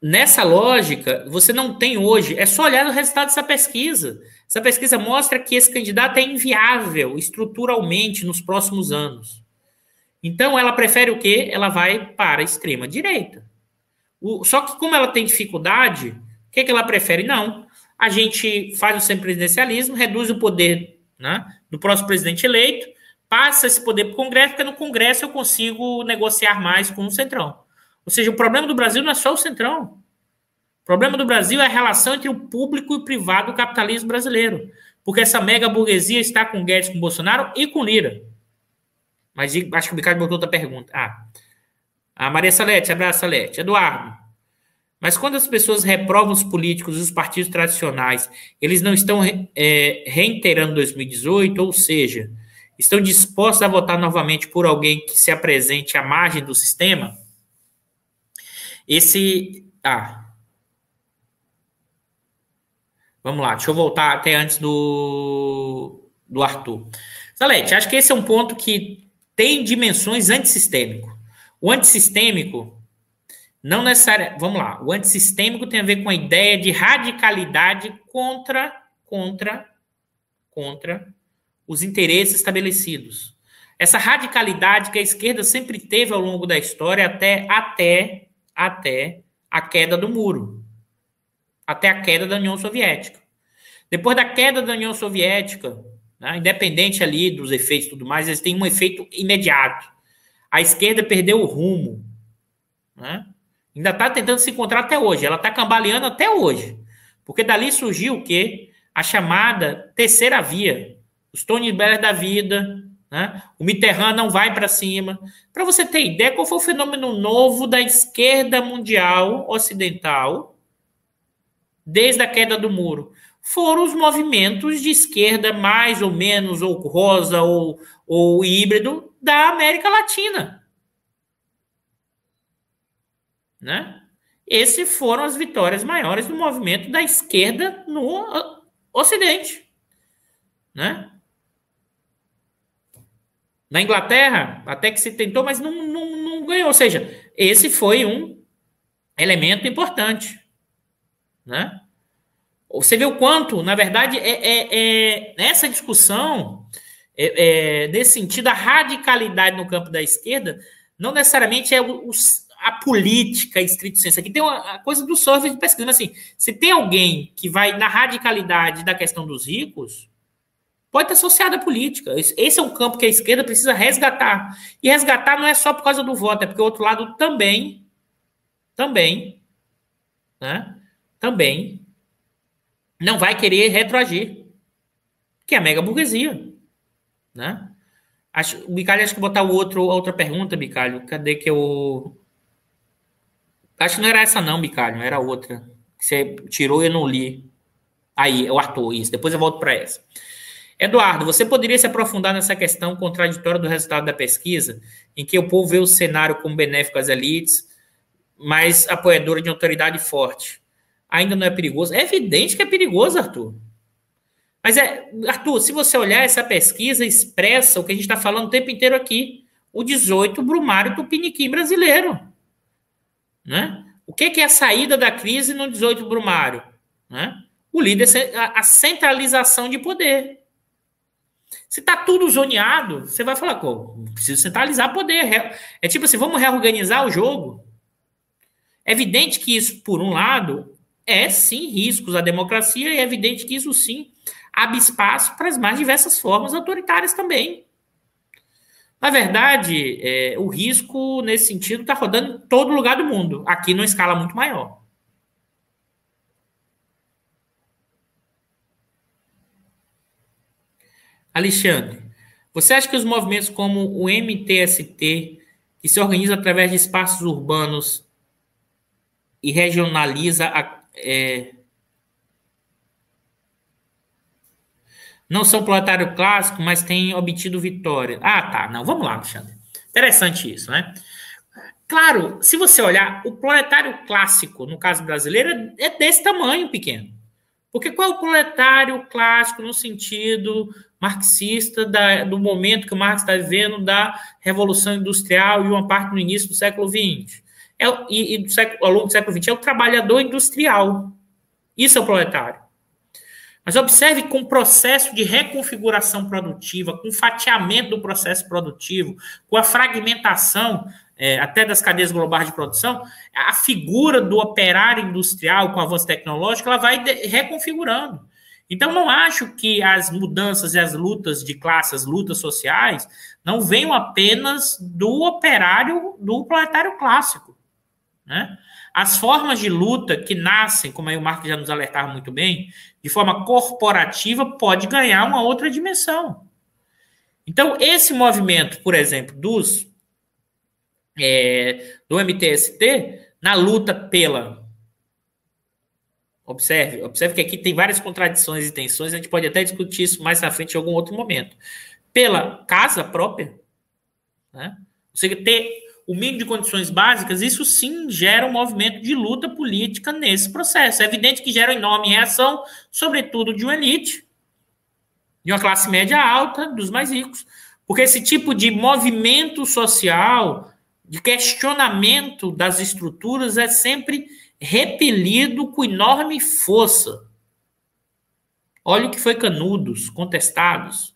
Nessa lógica, você não tem hoje, é só olhar o resultado dessa pesquisa. Essa pesquisa mostra que esse candidato é inviável estruturalmente nos próximos anos. Então, ela prefere o quê? Ela vai para a extrema direita. Só que, como ela tem dificuldade, o que, que ela prefere? Não. A gente faz o semipresidencialismo, reduz o poder né, do próximo presidente eleito, passa esse poder para o Congresso, porque no Congresso eu consigo negociar mais com o Centrão. Ou seja, o problema do Brasil não é só o Centrão. O problema do Brasil é a relação entre o público e o privado do capitalismo brasileiro. Porque essa mega burguesia está com Guedes, com Bolsonaro e com Lira. Mas acho que o Ricardo botou outra pergunta. Ah, a Maria Salete, abraço, Salete. Eduardo, mas quando as pessoas reprovam os políticos e os partidos tradicionais, eles não estão é, reiterando 2018, ou seja, estão dispostos a votar novamente por alguém que se apresente à margem do sistema? Esse. Ah. Vamos lá, deixa eu voltar até antes do, do Arthur. Salete, acho que esse é um ponto que tem dimensões antissistêmico. O antissistêmico não necessariamente. Vamos lá. O antissistêmico tem a ver com a ideia de radicalidade contra contra contra os interesses estabelecidos. Essa radicalidade que a esquerda sempre teve ao longo da história até até até a queda do muro, até a queda da União Soviética. Depois da queda da União Soviética, né? Independente ali dos efeitos e tudo mais, eles têm um efeito imediato. A esquerda perdeu o rumo. Né? Ainda está tentando se encontrar até hoje. Ela está cambaleando até hoje. Porque dali surgiu o quê? A chamada terceira via. Os Tony Blair da vida, né? O Mitterrand não vai para cima. Para você ter ideia, qual foi o fenômeno novo da esquerda mundial ocidental desde a queda do muro? Foram os movimentos de esquerda mais ou menos, ou rosa, ou, ou híbrido, da América Latina. Né? Essas foram as vitórias maiores do movimento da esquerda no Ocidente. Né? Na Inglaterra, até que se tentou, mas não, não, não ganhou. Ou seja, esse foi um elemento importante. Né? Você vê o quanto, na verdade, é, é, é nessa discussão, é, é, nesse sentido, a radicalidade no campo da esquerda não necessariamente é o, o, a política estrito senso. Aqui tem uma coisa do software de pesquisa. Assim, se tem alguém que vai na radicalidade da questão dos ricos, pode estar associado à política. Esse é um campo que a esquerda precisa resgatar. E resgatar não é só por causa do voto, é porque o outro lado também, também, né? Também não vai querer retroagir, que é a mega burguesia, né? Acho, o Bicalho, acho que botar o outro, outra pergunta, Bicalho. Cadê que eu. Acho que não era essa, não, Bicalho, era outra. Você tirou e eu não li. Aí, é o Arthur, isso. Depois eu volto para essa. Eduardo, você poderia se aprofundar nessa questão contraditória do resultado da pesquisa, em que o povo vê o cenário como benéfico às elites, mas apoiadora de autoridade forte? Ainda não é perigoso? É evidente que é perigoso, Arthur. Mas é, Arthur, se você olhar essa pesquisa, expressa o que a gente está falando o tempo inteiro aqui. O 18 Brumário do Piniquim brasileiro. Né? O que, que é a saída da crise no 18 Brumário? Né? O líder, a centralização de poder. Se está tudo zoneado, você vai falar, pô, preciso centralizar poder. É tipo assim, vamos reorganizar o jogo. É evidente que isso, por um lado, é sim riscos à democracia, e é evidente que isso sim abre espaço para as mais diversas formas autoritárias também. Na verdade, é, o risco, nesse sentido, está rodando em todo lugar do mundo, aqui numa escala muito maior. Alexandre, você acha que os movimentos como o MTST, que se organiza através de espaços urbanos e regionaliza a, é, não são proletário clássico, mas têm obtido vitória. Ah, tá. Não, vamos lá, Alexandre. Interessante isso, né? Claro, se você olhar, o proletário clássico, no caso brasileiro, é desse tamanho pequeno. Porque qual é o proletário clássico no sentido marxista da, do momento que o Marx está vivendo da Revolução Industrial e uma parte no início do século XX? É, e, e século, ao longo do século XX é o trabalhador industrial. Isso é o proletário. Mas observe com o processo de reconfiguração produtiva, com o fatiamento do processo produtivo, com a fragmentação é, até das cadeias globais de produção, a figura do operário industrial com avanço tecnológico, ela vai reconfigurando. Então, não acho que as mudanças e as lutas de classe, as lutas sociais, não venham apenas do operário, do proletário clássico. Né? As formas de luta que nascem, como aí o Marco já nos alertava muito bem, de forma corporativa, pode ganhar uma outra dimensão. Então, esse movimento, por exemplo, dos é, do MTST, na luta pela. Observe, observe que aqui tem várias contradições e tensões, a gente pode até discutir isso mais à frente em algum outro momento. Pela casa própria, né? Você ter o mínimo de condições básicas, isso sim gera um movimento de luta política nesse processo. É evidente que gera enorme reação, sobretudo de uma elite, de uma classe média alta, dos mais ricos. Porque esse tipo de movimento social, de questionamento das estruturas, é sempre repelido com enorme força. Olha o que foi Canudos, contestados.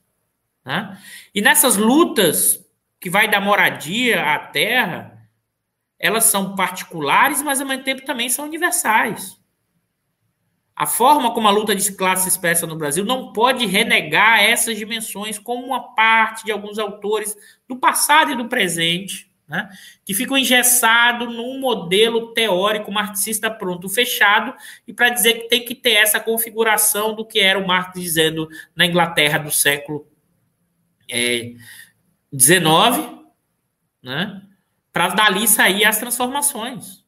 Né? E nessas lutas que vai dar moradia à terra, elas são particulares, mas ao mesmo tempo também são universais. A forma como a luta de classe se expressa no Brasil não pode renegar essas dimensões como uma parte de alguns autores do passado e do presente, né, que ficam engessados num modelo teórico marxista pronto, fechado, e para dizer que tem que ter essa configuração do que era o Marx dizendo na Inglaterra do século é, 19, né? Para dali sair as transformações.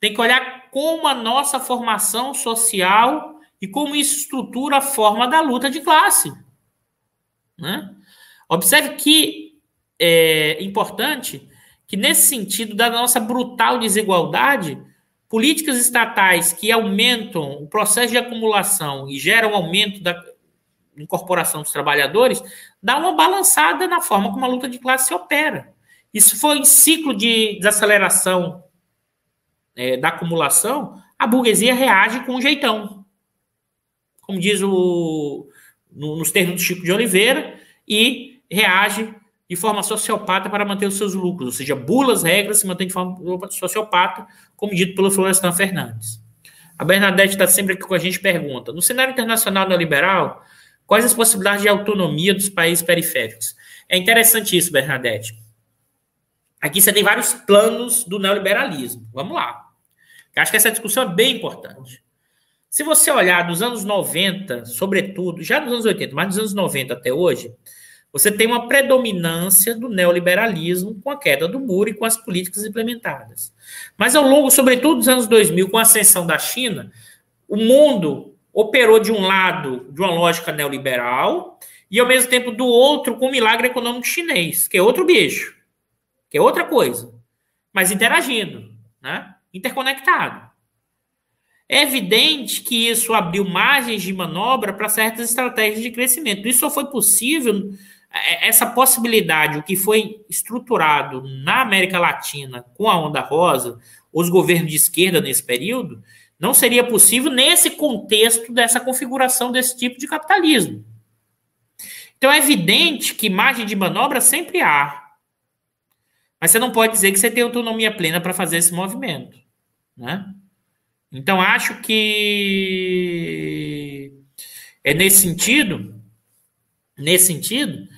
Tem que olhar como a nossa formação social e como isso estrutura a forma da luta de classe. Né? Observe que é importante que, nesse sentido da nossa brutal desigualdade, políticas estatais que aumentam o processo de acumulação e geram aumento da incorporação dos trabalhadores, dá uma balançada na forma como a luta de classe se opera. Isso foi em ciclo de desaceleração é, da acumulação, a burguesia reage com um jeitão. Como diz o, no, nos termos do Chico de Oliveira, e reage de forma sociopata para manter os seus lucros, ou seja, bula as regras, se mantém de forma sociopata, como dito pelo Florestan Fernandes. A Bernadette está sempre aqui com a gente pergunta: no cenário internacional neoliberal, quais as possibilidades de autonomia dos países periféricos? É interessante isso, Bernadette. Aqui você tem vários planos do neoliberalismo. Vamos lá. Eu acho que essa discussão é bem importante. Se você olhar dos anos 90, sobretudo, já dos anos 80, mas dos anos 90 até hoje, você tem uma predominância do neoliberalismo com a queda do muro e com as políticas implementadas. Mas ao longo, sobretudo dos anos 2000, com a ascensão da China, o mundo operou de um lado de uma lógica neoliberal e ao mesmo tempo do outro com o milagre econômico chinês, que é outro bicho, que é outra coisa, mas interagindo, né? interconectado. É evidente que isso abriu margens de manobra para certas estratégias de crescimento. Isso só foi possível, é, essa possibilidade, o que foi estruturado na América Latina com a Onda Rosa, os governos de esquerda nesse período, não seria possível nesse contexto dessa configuração desse tipo de capitalismo. Então é evidente que margem de manobra sempre há. Mas você não pode dizer que você tem autonomia plena para fazer esse movimento. Né? Então, acho que é nesse sentido, nesse sentido,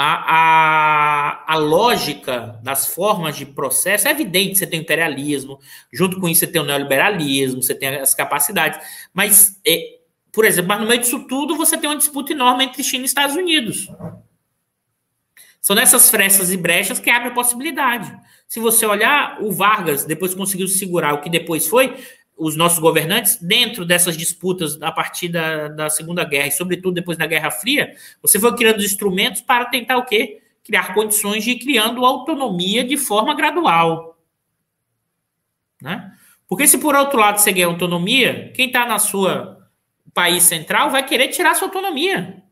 a, a, a lógica das formas de processo é evidente. Você tem o imperialismo, junto com isso você tem o neoliberalismo, você tem as capacidades. Mas, é, por exemplo, mas no meio disso tudo você tem uma disputa enorme entre China e Estados Unidos. São nessas frestas e brechas que abre a possibilidade. Se você olhar, o Vargas depois conseguiu segurar o que depois foi os nossos governantes dentro dessas disputas a partir da, da Segunda Guerra e, sobretudo, depois da Guerra Fria, você foi criando instrumentos para tentar o quê? Criar condições de ir criando autonomia de forma gradual. Né? Porque se por outro lado você ganha autonomia, quem está na sua país central vai querer tirar sua autonomia.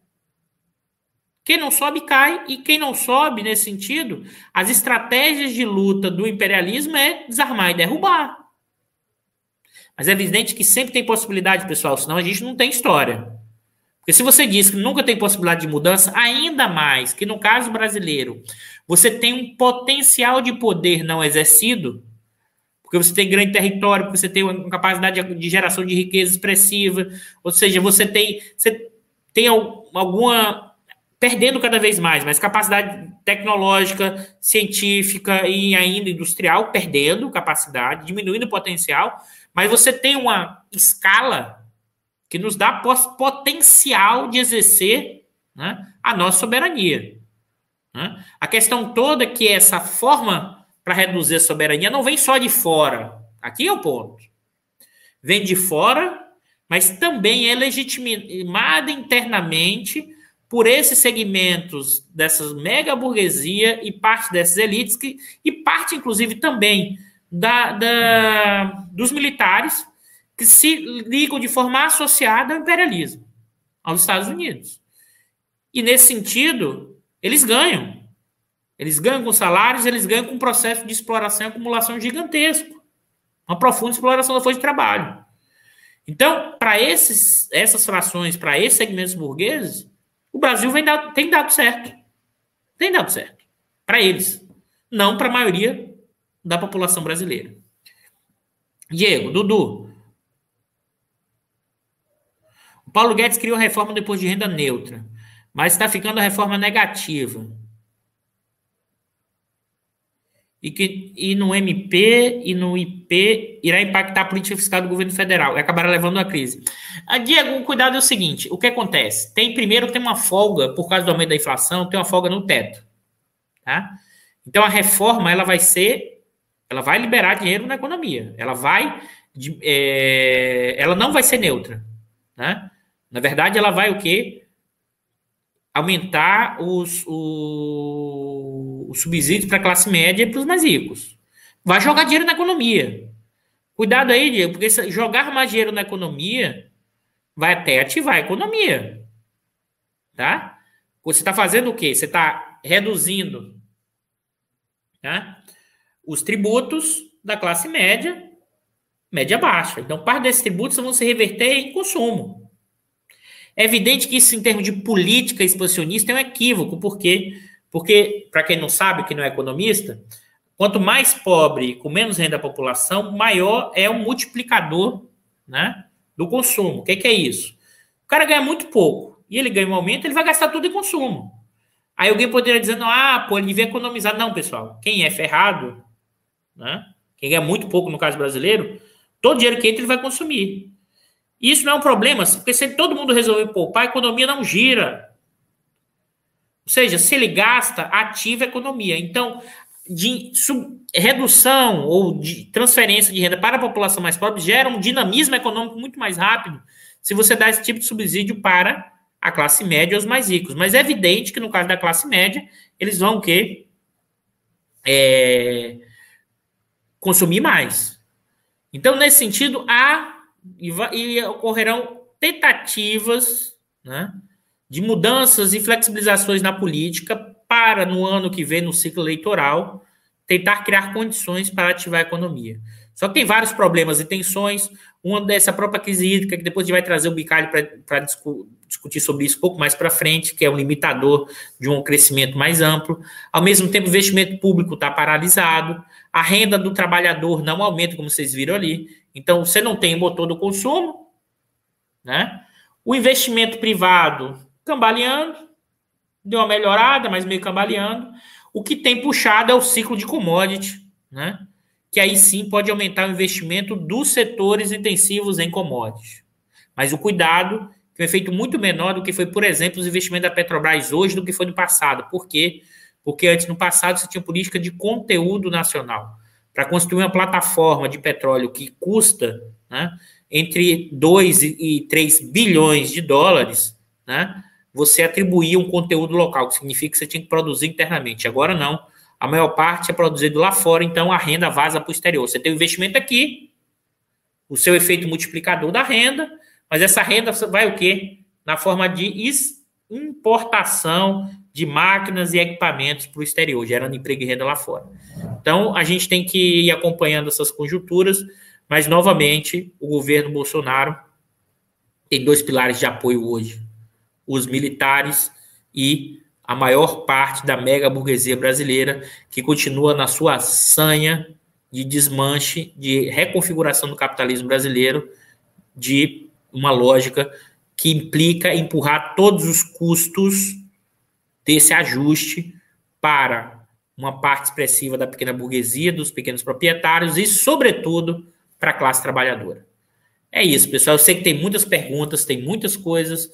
Quem não sobe cai, e quem não sobe, nesse sentido, as estratégias de luta do imperialismo é desarmar e derrubar. Mas é evidente que sempre tem possibilidade, pessoal, senão a gente não tem história. Porque se você diz que nunca tem possibilidade de mudança, ainda mais que no caso brasileiro, você tem um potencial de poder não exercido, porque você tem grande território, porque você tem uma capacidade de geração de riqueza expressiva, ou seja, você tem, você tem alguma perdendo cada vez mais, mas capacidade tecnológica, científica e ainda industrial perdendo capacidade, diminuindo o potencial, mas você tem uma escala que nos dá potencial de exercer né, a nossa soberania. Né? A questão toda é que essa forma para reduzir a soberania não vem só de fora. Aqui é o ponto. Vem de fora, mas também é legitimada internamente por esses segmentos dessas mega burguesia e parte dessas elites, que, e parte, inclusive, também da, da, dos militares que se ligam de forma associada ao imperialismo, aos Estados Unidos. E, nesse sentido, eles ganham. Eles ganham com salários, eles ganham com um processo de exploração e acumulação gigantesco. Uma profunda exploração da força de trabalho. Então, para essas frações, para esses segmentos burgueses, o Brasil vem dado, tem dado certo. Tem dado certo. Para eles. Não para a maioria da população brasileira. Diego, Dudu. O Paulo Guedes criou a reforma depois de renda neutra, mas está ficando a reforma negativa e que e no MP e no IP irá impactar a política fiscal do governo federal e acabará levando a crise. A Diego, o cuidado é o seguinte: o que acontece? Tem primeiro tem uma folga por causa do aumento da inflação, tem uma folga no teto, tá? Então a reforma ela vai ser, ela vai liberar dinheiro na economia, ela vai, é, ela não vai ser neutra, né? Na verdade, ela vai o quê? Aumentar os, os o subsídio para a classe média e para os mais ricos. Vai jogar dinheiro na economia. Cuidado aí, Diego, porque jogar mais dinheiro na economia vai até ativar a economia. Tá? Você está fazendo o quê? Você está reduzindo tá? os tributos da classe média, média baixa. Então, parte desses tributos vão se reverter em consumo. É evidente que isso, em termos de política expansionista, é um equívoco, porque, porque para quem não sabe, que não é economista, quanto mais pobre, com menos renda da população, maior é o multiplicador né, do consumo. O que, que é isso? O cara ganha muito pouco e ele ganha um aumento, ele vai gastar tudo em consumo. Aí alguém poderia dizer, não, ah, pô, ele devia economizar. Não, pessoal, quem é ferrado, né? Quem ganha muito pouco no caso brasileiro, todo dinheiro que entra ele vai consumir. Isso não é um problema, porque se todo mundo resolver poupar, a economia não gira. Ou seja, se ele gasta, ativa a economia. Então, de redução ou de transferência de renda para a população mais pobre gera um dinamismo econômico muito mais rápido se você dá esse tipo de subsídio para a classe média e os mais ricos. Mas é evidente que no caso da classe média, eles vão que é, consumir mais. Então, nesse sentido, há e, e ocorrerão tentativas né, de mudanças e flexibilizações na política para, no ano que vem, no ciclo eleitoral, tentar criar condições para ativar a economia. Só que tem vários problemas e tensões. Uma dessa própria crise hídrica, que depois a gente vai trazer o Bicalho para discu discutir sobre isso um pouco mais para frente, que é um limitador de um crescimento mais amplo. Ao mesmo tempo, o investimento público está paralisado, a renda do trabalhador não aumenta, como vocês viram ali. Então, você não tem motor do consumo, né? O investimento privado cambaleando, deu uma melhorada, mas meio cambaleando. O que tem puxado é o ciclo de commodity, né? que aí sim pode aumentar o investimento dos setores intensivos em commodities. Mas o cuidado, que um efeito muito menor do que foi, por exemplo, os investimentos da Petrobras hoje do que foi no passado. Por quê? Porque antes, no passado, você tinha política de conteúdo nacional. Para construir uma plataforma de petróleo que custa né, entre 2 e 3 bilhões de dólares, né, você atribuía um conteúdo local, que significa que você tinha que produzir internamente. Agora não a maior parte é produzido lá fora, então a renda vaza para o exterior. Você tem o investimento aqui, o seu efeito multiplicador da renda, mas essa renda vai o quê? Na forma de importação de máquinas e equipamentos para o exterior, gerando emprego e renda lá fora. Então, a gente tem que ir acompanhando essas conjunturas, mas, novamente, o governo Bolsonaro tem dois pilares de apoio hoje: os militares e a maior parte da mega burguesia brasileira, que continua na sua sanha de desmanche, de reconfiguração do capitalismo brasileiro, de uma lógica que implica empurrar todos os custos desse ajuste para uma parte expressiva da pequena burguesia, dos pequenos proprietários e, sobretudo, para a classe trabalhadora. É isso, pessoal. Eu sei que tem muitas perguntas, tem muitas coisas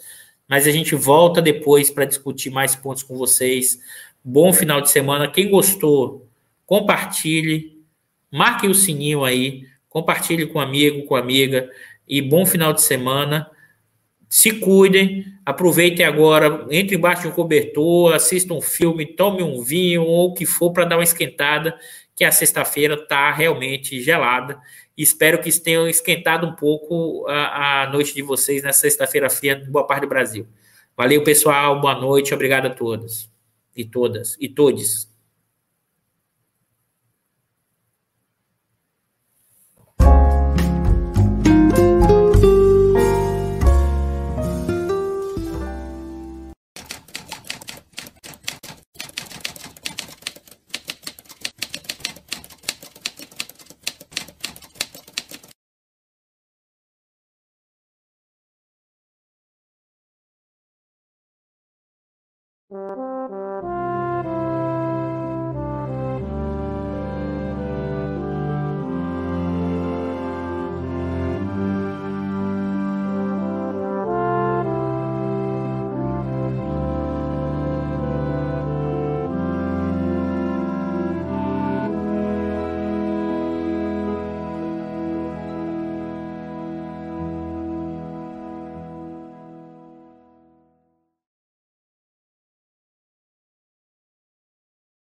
mas a gente volta depois para discutir mais pontos com vocês. Bom final de semana. Quem gostou, compartilhe, marque o sininho aí, compartilhe com amigo, com amiga e bom final de semana. Se cuidem, aproveitem agora, entre embaixo de um cobertor, assistam um filme, tome um vinho ou o que for para dar uma esquentada, que a sexta-feira está realmente gelada Espero que tenham esquentado um pouco a, a noite de vocês nessa sexta-feira fria boa parte do Brasil. Valeu, pessoal. Boa noite. Obrigado a todos e todas e todos.